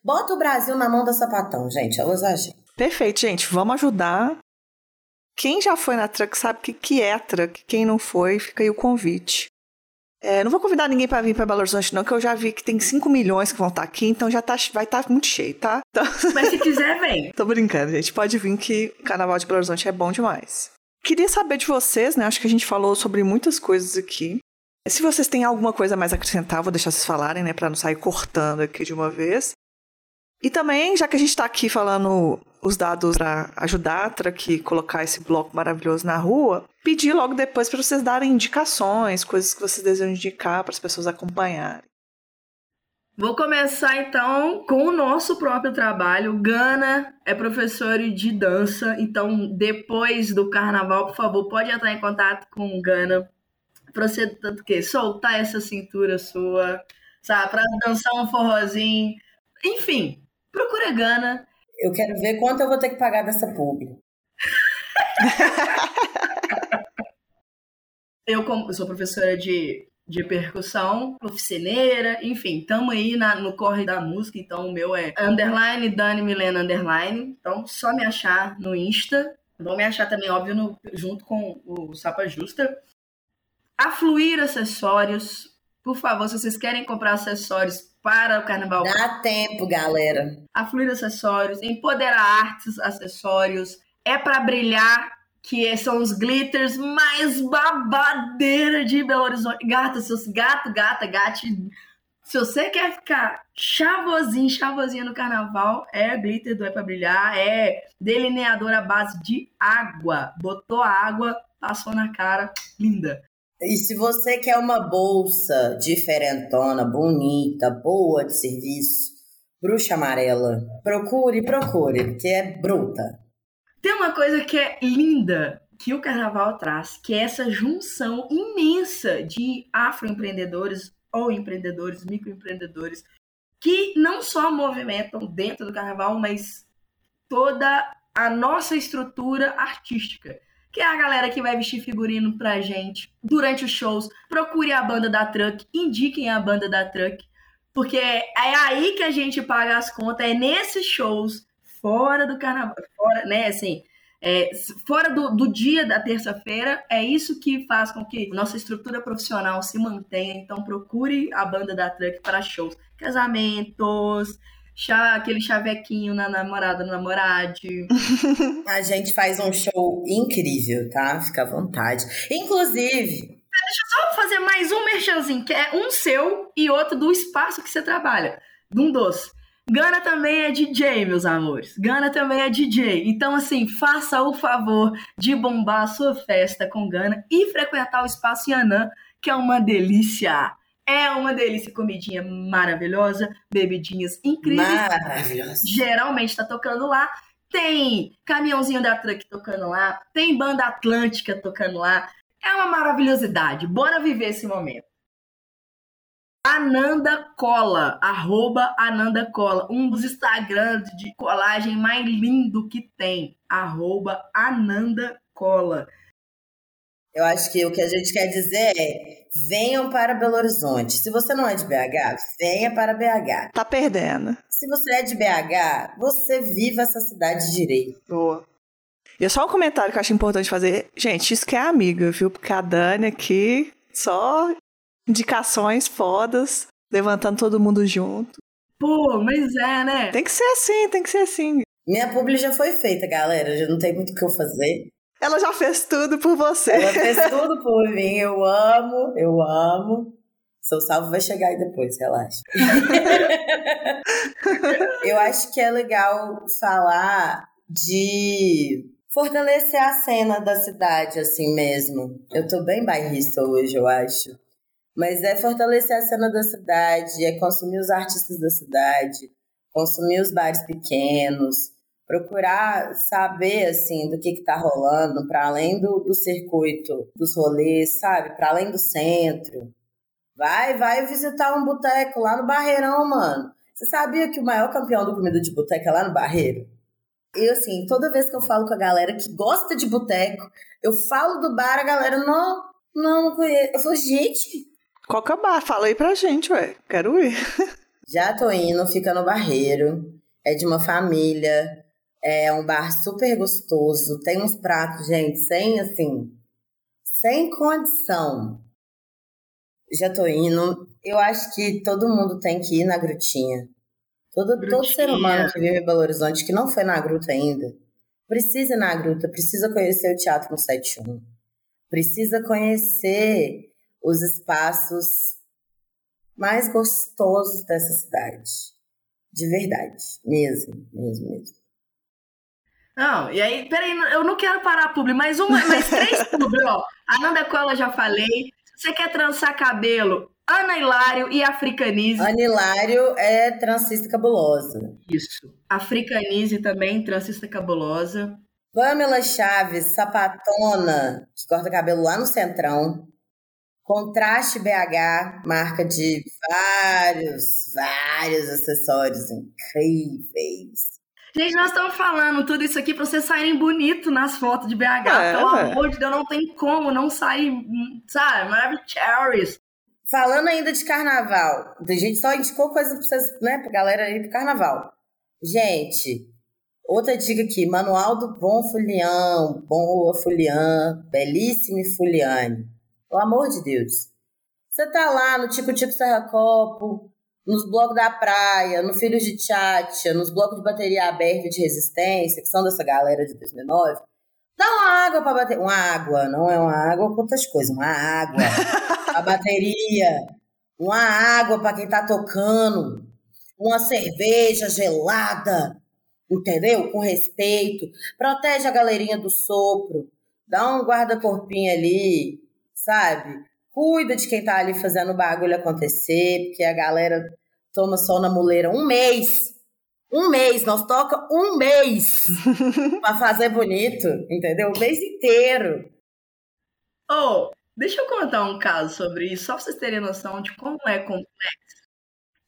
Bota o Brasil na mão da sapatão, gente. É ousadia. Perfeito, gente. Vamos ajudar. Quem já foi na Truck sabe o que, que é a Truck. Quem não foi, fica aí o convite. É, não vou convidar ninguém para vir para Belo Horizonte, não, que eu já vi que tem 5 milhões que vão estar tá aqui, então já tá, vai estar tá muito cheio, tá? Então... [laughs] Mas se quiser, vem. Tô brincando, gente. Pode vir que o Carnaval de Belo Horizonte é bom demais. Queria saber de vocês, né? Acho que a gente falou sobre muitas coisas aqui. Se vocês têm alguma coisa mais a acrescentar, vou deixar vocês falarem, né? Para não sair cortando aqui de uma vez. E também, já que a gente está aqui falando os dados para ajudar a Truck colocar esse bloco maravilhoso na rua, pedir logo depois para vocês darem indicações, coisas que vocês desejam indicar para as pessoas acompanharem. Vou começar então com o nosso próprio trabalho. Gana é professor de dança, então depois do carnaval, por favor, pode entrar em contato com o Gana para você tanto que soltar essa cintura sua, sabe, para dançar um forrozinho, enfim, Procura Gana. Eu quero ver quanto eu vou ter que pagar dessa publi. [laughs] eu, como, eu sou professora de, de percussão, oficineira, enfim, estamos aí na, no corre da música, então o meu é underline Dani Milena underline, então só me achar no Insta, vão me achar também, óbvio, no, junto com o Sapa Justa. Afluir acessórios, por favor, se vocês querem comprar acessórios para o carnaval. Dá tempo, galera. Afluir acessórios, empoderar artes, acessórios. É para brilhar, que são os glitters mais babadeira de Belo Horizonte. Gata, seus gato, gata, gate. Se você quer ficar chavosinho, chavosinho no carnaval, é glitter do É Pra Brilhar, é delineador à base de água. Botou a água, passou na cara, linda. E se você quer uma bolsa diferentona, bonita, boa de serviço, bruxa amarela, procure, procure, porque é bruta. Tem uma coisa que é linda que o carnaval traz, que é essa junção imensa de afroempreendedores ou empreendedores, microempreendedores, que não só movimentam dentro do carnaval, mas toda a nossa estrutura artística que é a galera que vai vestir figurino pra gente durante os shows. Procure a banda da Truck, indiquem a banda da Truck, porque é aí que a gente paga as contas, é nesses shows, fora do carnaval, fora, né, assim, é, fora do, do dia da terça-feira, é isso que faz com que nossa estrutura profissional se mantenha. Então procure a banda da Truck para shows, casamentos, chá, aquele chavequinho na namorada, no namorade. [laughs] A gente faz um show incrível, tá? Fica à vontade. Inclusive. Deixa eu só fazer mais um merchanzinho, que é um seu e outro do espaço que você trabalha. De um doce. Gana também é DJ, meus amores. Gana também é DJ. Então, assim, faça o favor de bombar a sua festa com Gana e frequentar o Espaço Yanã, que é uma delícia. É uma delícia, comidinha maravilhosa, bebidinhas incríveis. Maravilhosa. Geralmente tá tocando lá. Tem caminhãozinho da truck tocando lá, tem banda Atlântica tocando lá. É uma maravilhosidade. Bora viver esse momento. Ananda Cola, arroba Ananda Cola, um dos Instagrams de colagem mais lindo que tem, arroba Ananda Cola. Eu acho que o que a gente quer dizer é: venham para Belo Horizonte. Se você não é de BH, venha para BH. Tá perdendo. Se você é de BH, você viva essa cidade direito. Boa. E é só um comentário que eu acho importante fazer. Gente, isso que é amiga, viu? Porque a Dani aqui só indicações fodas, levantando todo mundo junto. Pô, mas é, né? Tem que ser assim, tem que ser assim. Minha publi já foi feita, galera. Já não tem muito o que eu fazer. Ela já fez tudo por você. Ela fez [laughs] tudo por mim. Eu amo, eu amo. Seu salvo vai chegar aí depois, relaxa. [laughs] eu acho que é legal falar de fortalecer a cena da cidade, assim mesmo. Eu tô bem bairrista hoje, eu acho. Mas é fortalecer a cena da cidade, é consumir os artistas da cidade, consumir os bares pequenos, procurar saber assim do que está rolando para além do, do circuito dos rolês, sabe? Para além do centro. Vai, vai visitar um boteco lá no Barreirão, mano. Você sabia que o maior campeão do comida de boteco é lá no Barreiro? E assim, toda vez que eu falo com a galera que gosta de boteco, eu falo do bar, a galera, não, não, não conheço. Eu falo, gente. Qual que é o bar? Fala aí pra gente, ué. Quero ir. [laughs] Já tô indo, fica no Barreiro. É de uma família. É um bar super gostoso. Tem uns pratos, gente, sem assim. Sem condição. Já tô indo. Eu acho que todo mundo tem que ir na grutinha. Todo, todo ser humano que vive em Belo Horizonte que não foi na gruta ainda, precisa ir na gruta, precisa conhecer o Teatro no 71. Precisa conhecer os espaços mais gostosos dessa cidade. De verdade. Mesmo, mesmo, mesmo. Não, e aí, peraí, eu não quero parar a publi, mas uma, mais três [laughs] publi, ó. Ananda Cola já falei. Se você quer trançar cabelo, Ana Hilário e Africanize. Ana Hilário é transista cabulosa. Isso. Africanize também, transista cabulosa. Pamela Chaves, sapatona, que corta cabelo lá no Centrão. Contraste BH, marca de vários, vários acessórios incríveis. Gente, nós estamos falando tudo isso aqui para vocês saírem bonito nas fotos de BH. É, Pelo é. amor de Deus, não tem como não sair, sabe? Maravilhosos. Falando ainda de carnaval, a gente só indicou coisa pra vocês, né, pra galera ir pro carnaval. Gente, outra dica aqui, manual do bom fulião, bom rua fulião, belíssimo fuliane. Pelo amor de Deus. Você tá lá no Tico Tico Serra Copo, nos blocos da praia, no Filhos de Tchatcha, nos blocos de bateria aberta de resistência, que são dessa galera de 2009, dá uma água para bater. Uma água, não é uma água com outras coisas, uma água. a [laughs] bateria, uma água para quem tá tocando, uma cerveja gelada, entendeu? Com respeito. Protege a galerinha do sopro, dá um guarda-corpinho ali, sabe? Cuida de quem tá ali fazendo o bagulho acontecer, porque a galera toma sol na muleira um mês. Um mês, nós toca um mês [laughs] para fazer bonito, entendeu? O mês inteiro. Oh, Deixa eu contar um caso sobre isso, só pra vocês terem noção de como é complexo.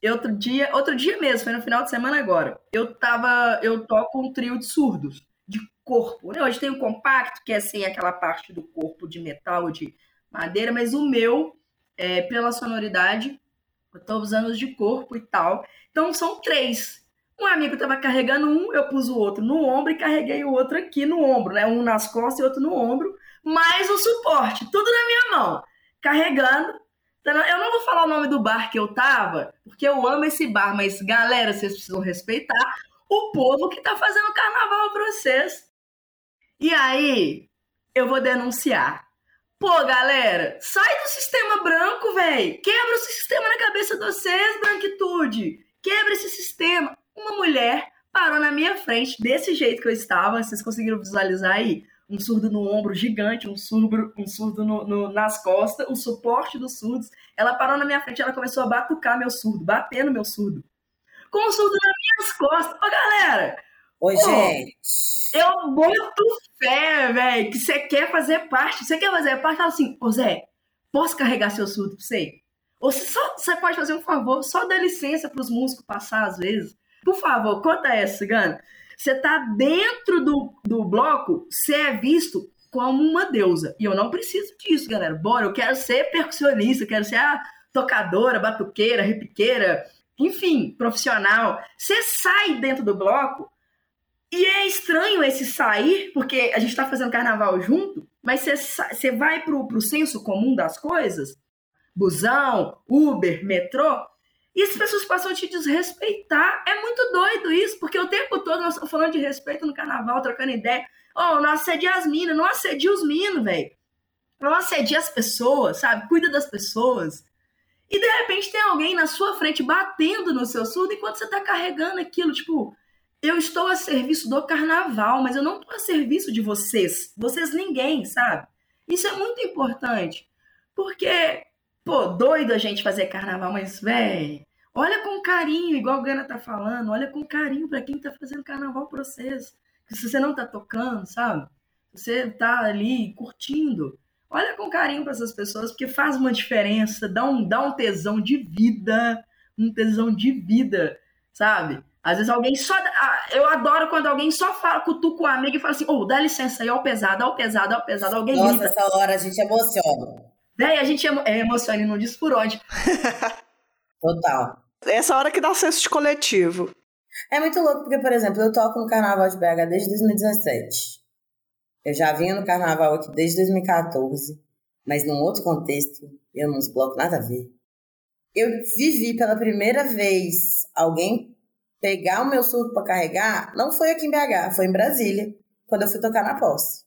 outro dia, outro dia mesmo, foi no final de semana agora. Eu tava, eu toco um trio de surdos, de corpo. Né? Hoje tem o compacto, que é assim, aquela parte do corpo de metal, de madeira, mas o meu, é, pela sonoridade, eu tô usando os de corpo e tal. Então são três. Um amigo tava carregando um, eu pus o outro no ombro e carreguei o outro aqui no ombro, né? Um nas costas e outro no ombro mais o suporte, tudo na minha mão, carregando. Eu não vou falar o nome do bar que eu tava, porque eu amo esse bar, mas galera, vocês precisam respeitar o povo que tá fazendo carnaval pra vocês. E aí, eu vou denunciar. Pô, galera, sai do sistema branco, velho. Quebra o sistema na cabeça de vocês, branquitude. Quebra esse sistema. uma mulher parou na minha frente, desse jeito que eu estava. Vocês conseguiram visualizar aí? Um surdo no ombro gigante, um surdo, um surdo no, no, nas costas, o suporte dos surdos. Ela parou na minha frente, ela começou a batucar meu surdo, bater no meu surdo. Com o surdo nas minhas costas. Ô, galera! Oi, Pô, gente! Eu boto fé, velho, que você quer fazer parte. Você quer fazer parte? Fala assim, ô Zé, posso carregar seu surdo pra você? Ou você, só, você pode fazer um favor, só dá licença pros músicos passar às vezes. Por favor, conta essa, Cigano. Você tá dentro do, do bloco, você é visto como uma deusa. E eu não preciso disso, galera. Bora, eu quero ser percussionista, eu quero ser a tocadora, batuqueira, repiqueira, enfim, profissional. Você sai dentro do bloco e é estranho esse sair, porque a gente está fazendo carnaval junto, mas você, vai pro, pro senso comum das coisas, busão, Uber, metrô, e as pessoas passam a te desrespeitar. É muito doido isso, porque o tempo todo nós estamos falando de respeito no carnaval, trocando ideia. Oh, não assedia as minas, não assedia os minos, velho. Não assedia as pessoas, sabe? Cuida das pessoas. E de repente tem alguém na sua frente batendo no seu surdo enquanto você tá carregando aquilo. Tipo, eu estou a serviço do carnaval, mas eu não estou a serviço de vocês. Vocês ninguém, sabe? Isso é muito importante. Porque, pô, doido a gente fazer carnaval, mas, velho, Olha com carinho, igual a Gana tá falando, olha com carinho para quem tá fazendo carnaval para vocês. Se você não tá tocando, sabe? Você tá ali curtindo. Olha com carinho para essas pessoas, porque faz uma diferença, dá um, dá um tesão de vida, um tesão de vida, sabe? Às vezes alguém só. Ah, eu adoro quando alguém só fala, cutuca o amigo e fala assim: ô, oh, dá licença aí, ó, o pesado, ó, o pesado, ó, o pesado. Alguém Nossa, grita. essa hora a gente emociona. Daí a gente emo é, emociona e não diz por onde. [laughs] Total. Essa hora que dá o senso de coletivo. É muito louco, porque, por exemplo, eu toco no Carnaval de BH desde 2017. Eu já vinha no Carnaval aqui desde 2014, mas num outro contexto, eu nos blocos nada a ver. Eu vivi pela primeira vez alguém pegar o meu surdo para carregar, não foi aqui em BH, foi em Brasília, quando eu fui tocar na posse.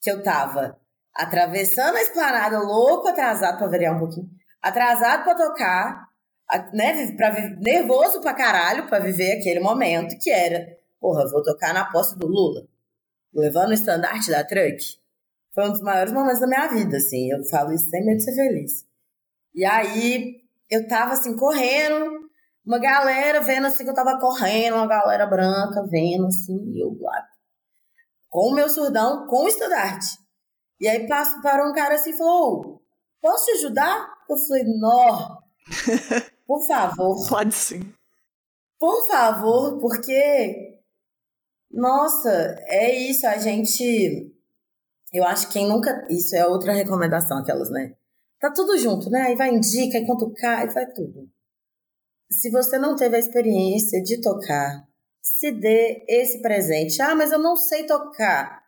Que eu tava atravessando a esplanada, louco, atrasado para variar um pouquinho, atrasado para tocar, né, pra, nervoso pra caralho pra viver aquele momento que era, porra, vou tocar na posse do Lula, levando o estandarte da truck. Foi um dos maiores momentos da minha vida, assim, eu falo isso sem medo de ser feliz. E aí, eu tava, assim, correndo, uma galera vendo, assim, que eu tava correndo, uma galera branca vendo, assim, e eu lá, com o meu surdão, com o estandarte. E aí, parou um cara assim e falou, posso te ajudar? Eu falei, nó, [laughs] Por favor. Pode sim. Por favor, porque. Nossa, é isso, a gente. Eu acho que quem nunca. Isso é outra recomendação, aquelas, né? Tá tudo junto, né? Aí vai indica, aí cai, aí vai tudo. Se você não teve a experiência de tocar, se dê esse presente. Ah, mas eu não sei tocar.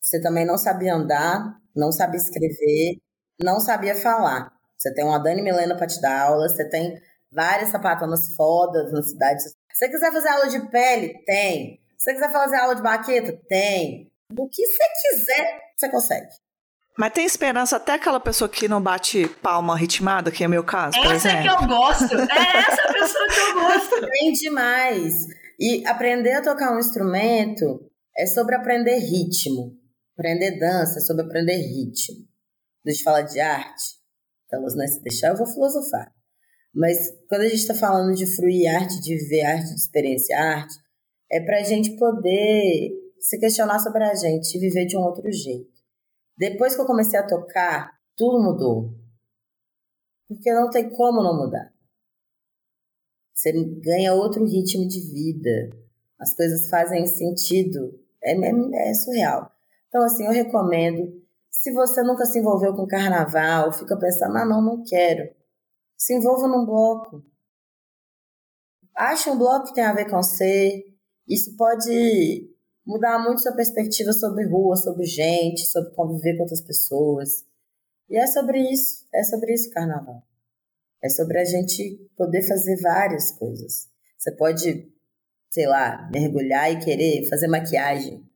Você também não sabia andar, não sabia escrever, não sabia falar. Você tem uma Dani Milena para te dar aula, você tem várias sapatonas fodas na cidade. Se você quiser fazer aula de pele, tem. Se você quiser fazer aula de baqueta, tem. O que você quiser, você consegue. Mas tem esperança até aquela pessoa que não bate palma ritmada, que é meu caso, por essa exemplo. é que eu gosto. É essa pessoa que eu gosto. Tem demais. E aprender a tocar um instrumento é sobre aprender ritmo. Aprender dança é sobre aprender ritmo. Deixa eu falar de arte elas, né? Se deixar, eu vou filosofar. Mas quando a gente está falando de fruir arte, de viver arte, de experienciar arte, é para a gente poder se questionar sobre a gente e viver de um outro jeito. Depois que eu comecei a tocar, tudo mudou. Porque não tem como não mudar. Você ganha outro ritmo de vida. As coisas fazem sentido. É, é, é surreal. Então, assim, eu recomendo se você nunca se envolveu com carnaval, fica pensando, ah, não, não quero. Se envolva num bloco. Ache um bloco que tem a ver com você. Isso pode mudar muito sua perspectiva sobre rua, sobre gente, sobre conviver com outras pessoas. E é sobre isso, é sobre isso o carnaval. É sobre a gente poder fazer várias coisas. Você pode, sei lá, mergulhar e querer fazer maquiagem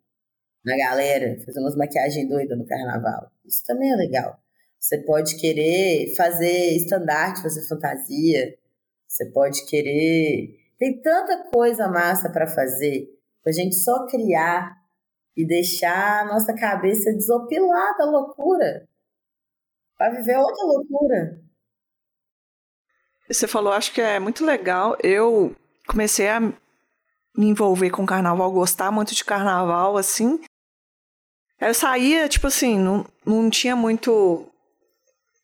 na galera, fazer umas maquiagens doidas no carnaval. Isso também é legal. Você pode querer fazer estandarte, fazer fantasia. Você pode querer Tem tanta coisa massa para fazer, pra gente só criar e deixar a nossa cabeça desopilar da loucura. Para viver outra loucura. Você falou, acho que é muito legal. Eu comecei a me envolver com carnaval, gostar muito de carnaval, assim. Eu saía, tipo assim, não, não tinha muito.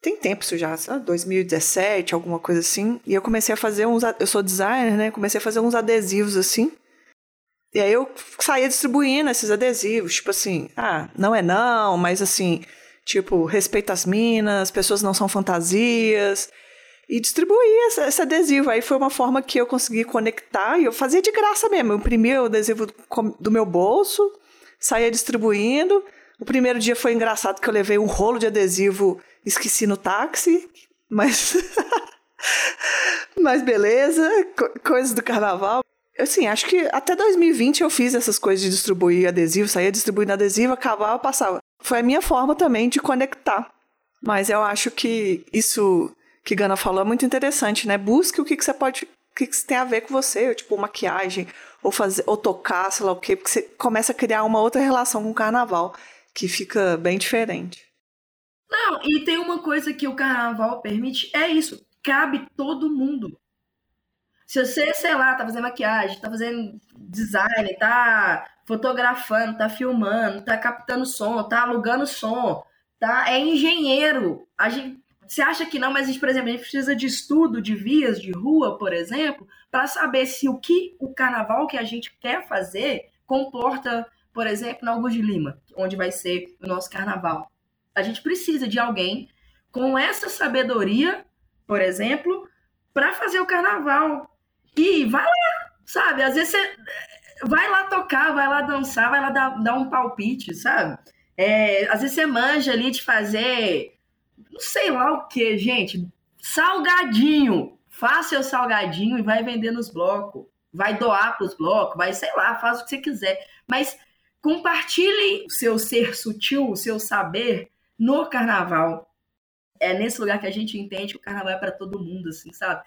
Tem tempo isso já, 2017, alguma coisa assim. E eu comecei a fazer uns. Eu sou designer, né? Comecei a fazer uns adesivos assim. E aí eu saía distribuindo esses adesivos, tipo assim, ah, não é não, mas assim, tipo, respeita as minas, pessoas não são fantasias. E distribuía esse, esse, adesivo. Aí foi uma forma que eu consegui conectar e eu fazia de graça mesmo. Eu imprimia o adesivo do meu bolso, saía distribuindo. O primeiro dia foi engraçado que eu levei um rolo de adesivo, esqueci no táxi, mas. [laughs] mas beleza, co coisas do carnaval. Assim, acho que até 2020 eu fiz essas coisas de distribuir adesivo, saía distribuindo adesivo, acabava, passava. Foi a minha forma também de conectar. Mas eu acho que isso que Gana falou é muito interessante, né? Busque o que, que você pode. O que, que tem a ver com você, tipo maquiagem, ou fazer, ou tocar, sei lá o quê, porque você começa a criar uma outra relação com o carnaval, que fica bem diferente. Não, e tem uma coisa que o carnaval permite, é isso, cabe todo mundo. Se você, sei lá, tá fazendo maquiagem, tá fazendo design, tá fotografando, tá filmando, tá captando som, tá alugando som, tá é engenheiro. A gente você acha que não, mas a gente, por exemplo, a gente precisa de estudo de vias de rua, por exemplo, para saber se o que o carnaval que a gente quer fazer comporta, por exemplo, na Augusto de Lima, onde vai ser o nosso carnaval. A gente precisa de alguém com essa sabedoria, por exemplo, para fazer o carnaval. E vai lá, sabe? Às vezes você vai lá tocar, vai lá dançar, vai lá dar, dar um palpite, sabe? É, às vezes você manja ali de fazer não sei lá o que, gente. Salgadinho. Faça seu salgadinho e vai vender nos blocos. Vai doar para os blocos, vai, sei lá, faz o que você quiser. Mas compartilhe o seu ser sutil, o seu saber no carnaval. É nesse lugar que a gente entende que o carnaval é para todo mundo, assim, sabe?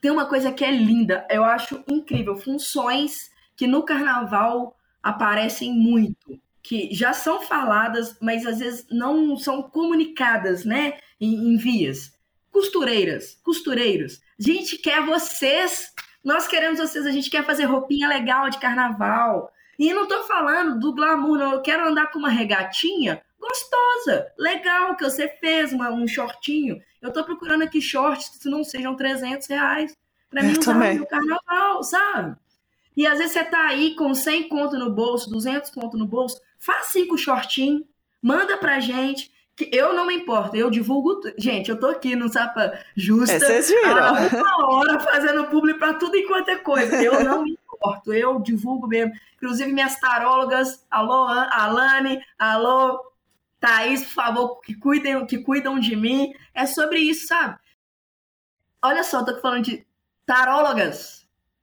Tem uma coisa que é linda, eu acho incrível. Funções que no carnaval aparecem muito que já são faladas, mas às vezes não são comunicadas, né, em, em vias. Costureiras, costureiros, gente quer vocês, nós queremos vocês, a gente quer fazer roupinha legal de carnaval. E não tô falando do glamour, não, eu quero andar com uma regatinha gostosa, legal, que você fez, uma, um shortinho. Eu tô procurando aqui shorts que não sejam 300 reais para mim usar no carnaval, sabe? E às vezes você tá aí com 100 conto no bolso, 200 conto no bolso, faz cinco shortinhos, manda pra gente, que eu não me importo, eu divulgo. Gente, eu tô aqui no Sapa Justa é, há uma hora fazendo público pra tudo enquanto é coisa. Eu não me importo, eu divulgo mesmo. Inclusive, minhas tarólogas, alô, Alane, alô, Thaís, por favor, que cuidem, que cuidam de mim. É sobre isso, sabe? Olha só, tô falando de tarólogas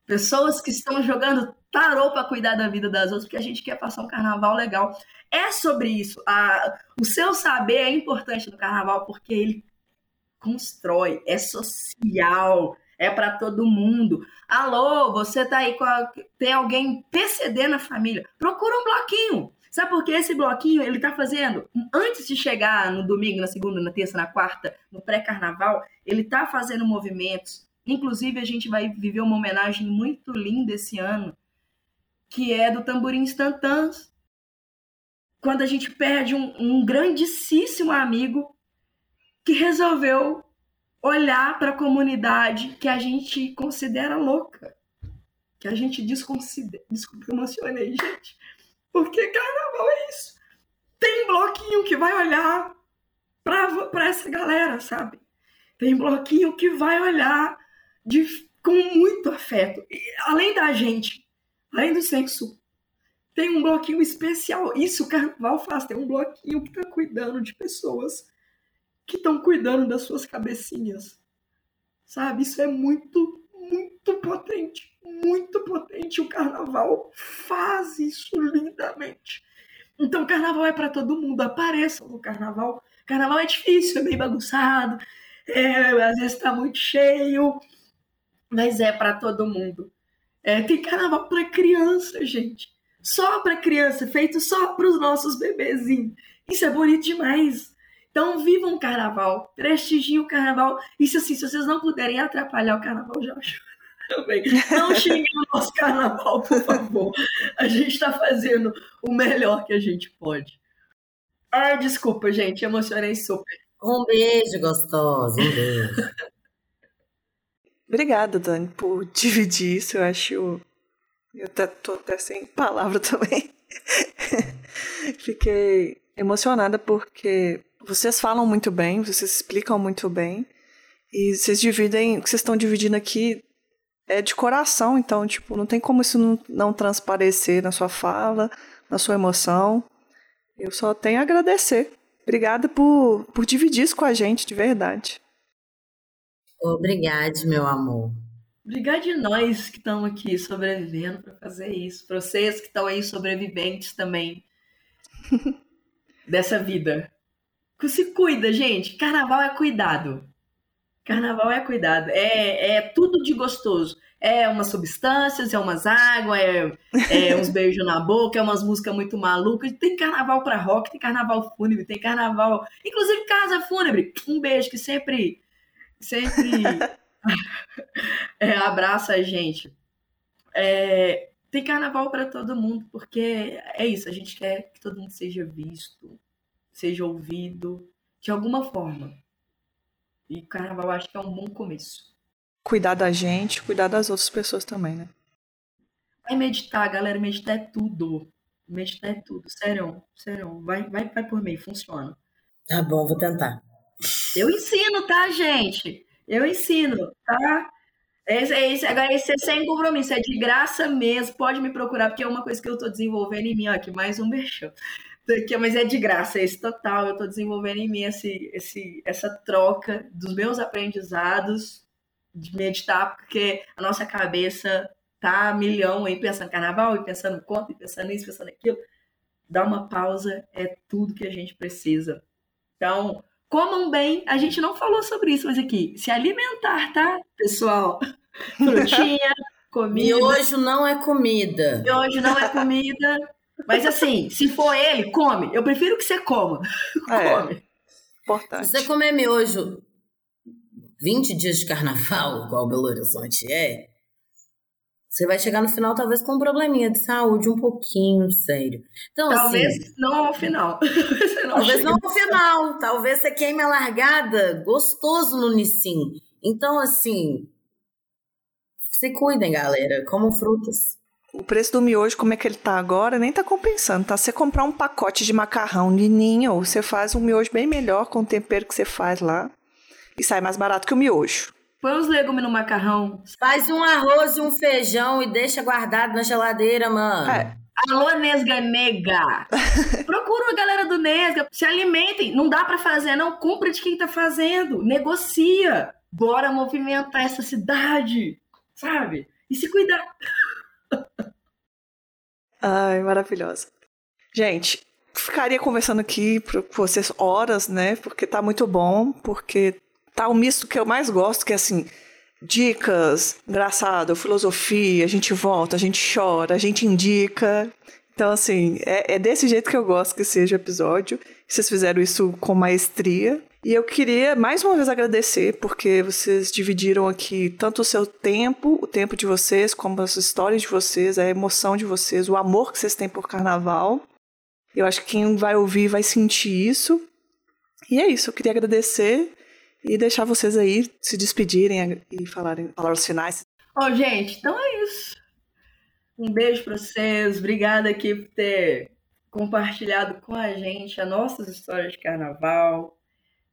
Pessoas que estão jogando tarô para cuidar da vida das outras, porque a gente quer passar um carnaval legal. É sobre isso. A, o seu saber é importante no carnaval, porque ele constrói, é social, é para todo mundo. Alô, você tá aí com a, tem alguém PCD na família? Procura um bloquinho. Sabe por que esse bloquinho ele tá fazendo antes de chegar no domingo, na segunda, na terça, na quarta, no pré-carnaval, ele tá fazendo movimentos Inclusive, a gente vai viver uma homenagem muito linda esse ano, que é do Tamborim Instantâneos. Quando a gente perde um, um grandíssimo amigo que resolveu olhar para a comunidade que a gente considera louca, que a gente desconsidera. Desculpa, eu emocionei, gente. Porque carnaval é isso. Tem bloquinho que vai olhar para essa galera, sabe? Tem bloquinho que vai olhar de, com muito afeto. E, além da gente, além do sexo, tem um bloquinho especial. Isso o carnaval faz. Tem um bloquinho que está cuidando de pessoas que estão cuidando das suas cabecinhas. Sabe? Isso é muito, muito potente. Muito potente. O carnaval faz isso lindamente. Então, carnaval é para todo mundo. Apareçam no carnaval. Carnaval é difícil, é meio bagunçado. É, às vezes está muito cheio mas é para todo mundo. É, tem carnaval para criança, gente. Só para criança, feito só para os nossos bebezinhos. Isso é bonito demais. Então, vivam o carnaval, prestigiem o carnaval. E se, assim, se vocês não puderem atrapalhar o carnaval, já acho [laughs] também. Não xinguem o nosso carnaval, por favor. A gente está fazendo o melhor que a gente pode. Ah, desculpa, gente, emocionei super. Um beijo gostoso, um beijo. Obrigada, Dani, por dividir isso. Eu acho. Eu tô até sem palavra [laughs] também. Fiquei emocionada porque vocês falam muito bem, vocês explicam muito bem. E vocês dividem, o que vocês estão dividindo aqui é de coração, então, tipo, não tem como isso não, não transparecer na sua fala, na sua emoção. Eu só tenho a agradecer. Obrigada por, por dividir isso com a gente, de verdade. Obrigada, meu amor. Obrigada de nós que estamos aqui sobrevivendo para fazer isso. Para vocês que estão aí sobreviventes também [laughs] dessa vida. Se cuida, gente. Carnaval é cuidado. Carnaval é cuidado. É, é tudo de gostoso. É umas substâncias, é umas águas, é, é uns beijos na boca, é umas músicas muito malucas. Tem carnaval para rock, tem carnaval fúnebre, tem carnaval. Inclusive casa fúnebre. Um beijo que sempre sempre [laughs] é, abraça a gente. É, tem carnaval para todo mundo, porque é isso, a gente quer que todo mundo seja visto, seja ouvido, de alguma forma. E carnaval acho que é um bom começo. Cuidar da gente, cuidar das outras pessoas também, né? Vai meditar, galera, meditar é tudo. Meditar é tudo, sério, sério. Vai, vai, vai por meio, funciona. Tá bom, vou tentar. Eu ensino, tá, gente? Eu ensino, tá? Esse, esse, agora, esse é sem compromisso, é de graça mesmo. Pode me procurar, porque é uma coisa que eu estou desenvolvendo em mim. Ó, aqui mais um beijão. Mas é de graça, é esse total. Eu estou desenvolvendo em mim esse, esse, essa troca dos meus aprendizados de meditar, porque a nossa cabeça tá milhão aí pensando carnaval, e pensando conta, e pensando isso, pensando aquilo. Dá uma pausa, é tudo que a gente precisa. Então, comam bem. A gente não falou sobre isso, mas aqui, se alimentar, tá, pessoal? [laughs] Frutinha, comida. Miojo não é comida. Miojo não é comida. Mas assim, se for ele, come. Eu prefiro que você coma. É, [laughs] come. Importante. Se você comer miojo 20 dias de carnaval, igual Belo Horizonte é, você vai chegar no final, talvez, com um probleminha de saúde um pouquinho sério. Então, talvez assim, não ao final. [laughs] não talvez não ao final. Talvez você queime a largada gostoso no Nissin. Então, assim, se cuidem, galera. Comam frutas. O preço do miojo, como é que ele tá agora, nem tá compensando, tá? Você comprar um pacote de macarrão de ninho, você faz um miojo bem melhor com o tempero que você faz lá. E sai mais barato que o miojo. Põe os legumes no macarrão. Faz um arroz e um feijão e deixa guardado na geladeira, mano. É. Alô, Nesga Nega! [laughs] Procura a galera do Nesga, se alimentem. Não dá para fazer, não. Compra de quem tá fazendo. Negocia. Bora movimentar essa cidade, sabe? E se cuidar. [laughs] Ai, maravilhosa. Gente, ficaria conversando aqui com vocês horas, né? Porque tá muito bom, porque tá o misto que eu mais gosto, que é assim, dicas, engraçado, filosofia, a gente volta, a gente chora, a gente indica. Então, assim, é, é desse jeito que eu gosto que seja o episódio. Vocês fizeram isso com maestria. E eu queria mais uma vez agradecer, porque vocês dividiram aqui tanto o seu tempo, o tempo de vocês, como as histórias de vocês, a emoção de vocês, o amor que vocês têm por carnaval. Eu acho que quem vai ouvir vai sentir isso. E é isso, eu queria agradecer e deixar vocês aí se despedirem e falarem palavras finais. Ó, oh, gente, então é isso. Um beijo para vocês. Obrigada aqui por ter compartilhado com a gente as nossas histórias de carnaval.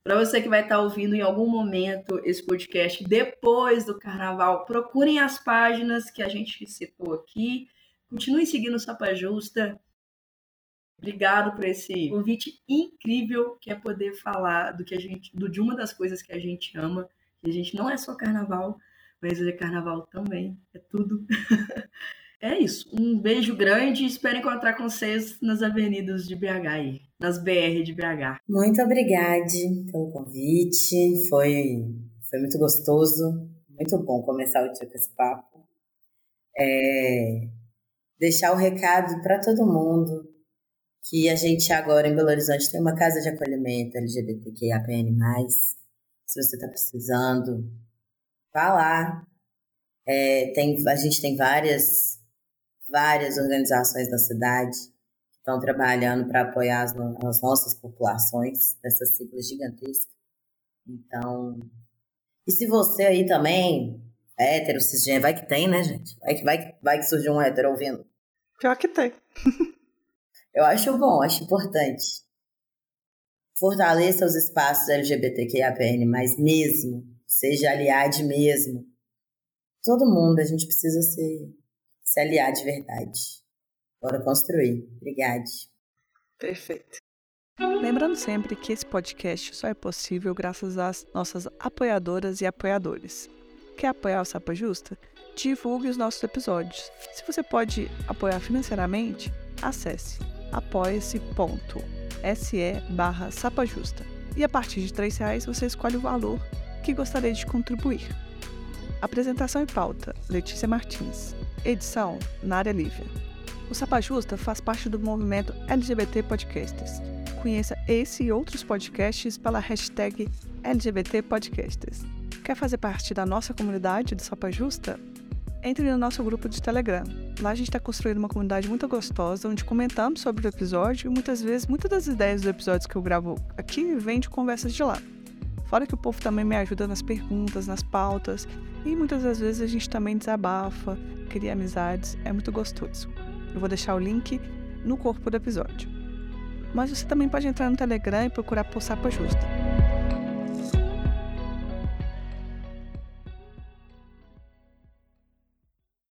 Para você que vai estar ouvindo em algum momento esse podcast depois do carnaval, procurem as páginas que a gente citou aqui. Continue seguindo o Sapa Justa. Obrigado por esse convite incrível que é poder falar do que a gente, do, de uma das coisas que a gente ama. A gente não é só carnaval, mas é carnaval também, é tudo. [laughs] é isso. Um beijo grande e espero encontrar com vocês nas avenidas de BH aí, nas BR de BH. Muito obrigada pelo convite. Foi, foi muito gostoso. Muito bom começar o dia com esse papo. É, deixar o recado para todo mundo que a gente agora em Belo Horizonte tem uma casa de acolhimento LGBTQIAPN+. Se você está precisando, vá lá. É, tem, a gente tem várias, várias organizações na cidade que estão trabalhando para apoiar as, as nossas populações dessas siglas gigantescas. Então, e se você aí também é hétero, cisgênero, vai que tem, né, gente? Vai que, vai, vai que surgiu um hétero ouvindo. Pior que tem. [laughs] Eu acho bom, acho importante. Fortaleça os espaços LGBTQIAPN, mas mesmo, seja aliado mesmo. Todo mundo, a gente precisa se, se aliar de verdade. Bora construir. Obrigada. Perfeito. Lembrando sempre que esse podcast só é possível graças às nossas apoiadoras e apoiadores. Quer apoiar o Sapa Justa? Divulgue os nossos episódios. Se você pode apoiar financeiramente, acesse apoia-se.se barra sapajusta. E a partir de R$ reais você escolhe o valor que gostaria de contribuir. Apresentação e pauta, Letícia Martins. Edição, Nária Lívia. O Sapa Justa faz parte do movimento LGBT Podcasters conheça esse e outros podcasts pela hashtag LGBT Podcasters. Quer fazer parte da nossa comunidade do Sopa Justa? Entre no nosso grupo de Telegram. Lá a gente está construindo uma comunidade muito gostosa, onde comentamos sobre o episódio e muitas vezes, muitas das ideias dos episódios que eu gravo aqui vêm de conversas de lá. Fora que o povo também me ajuda nas perguntas, nas pautas, e muitas das vezes a gente também desabafa, cria amizades, é muito gostoso. Eu vou deixar o link no corpo do episódio mas você também pode entrar no Telegram e procurar por Sapa Justa.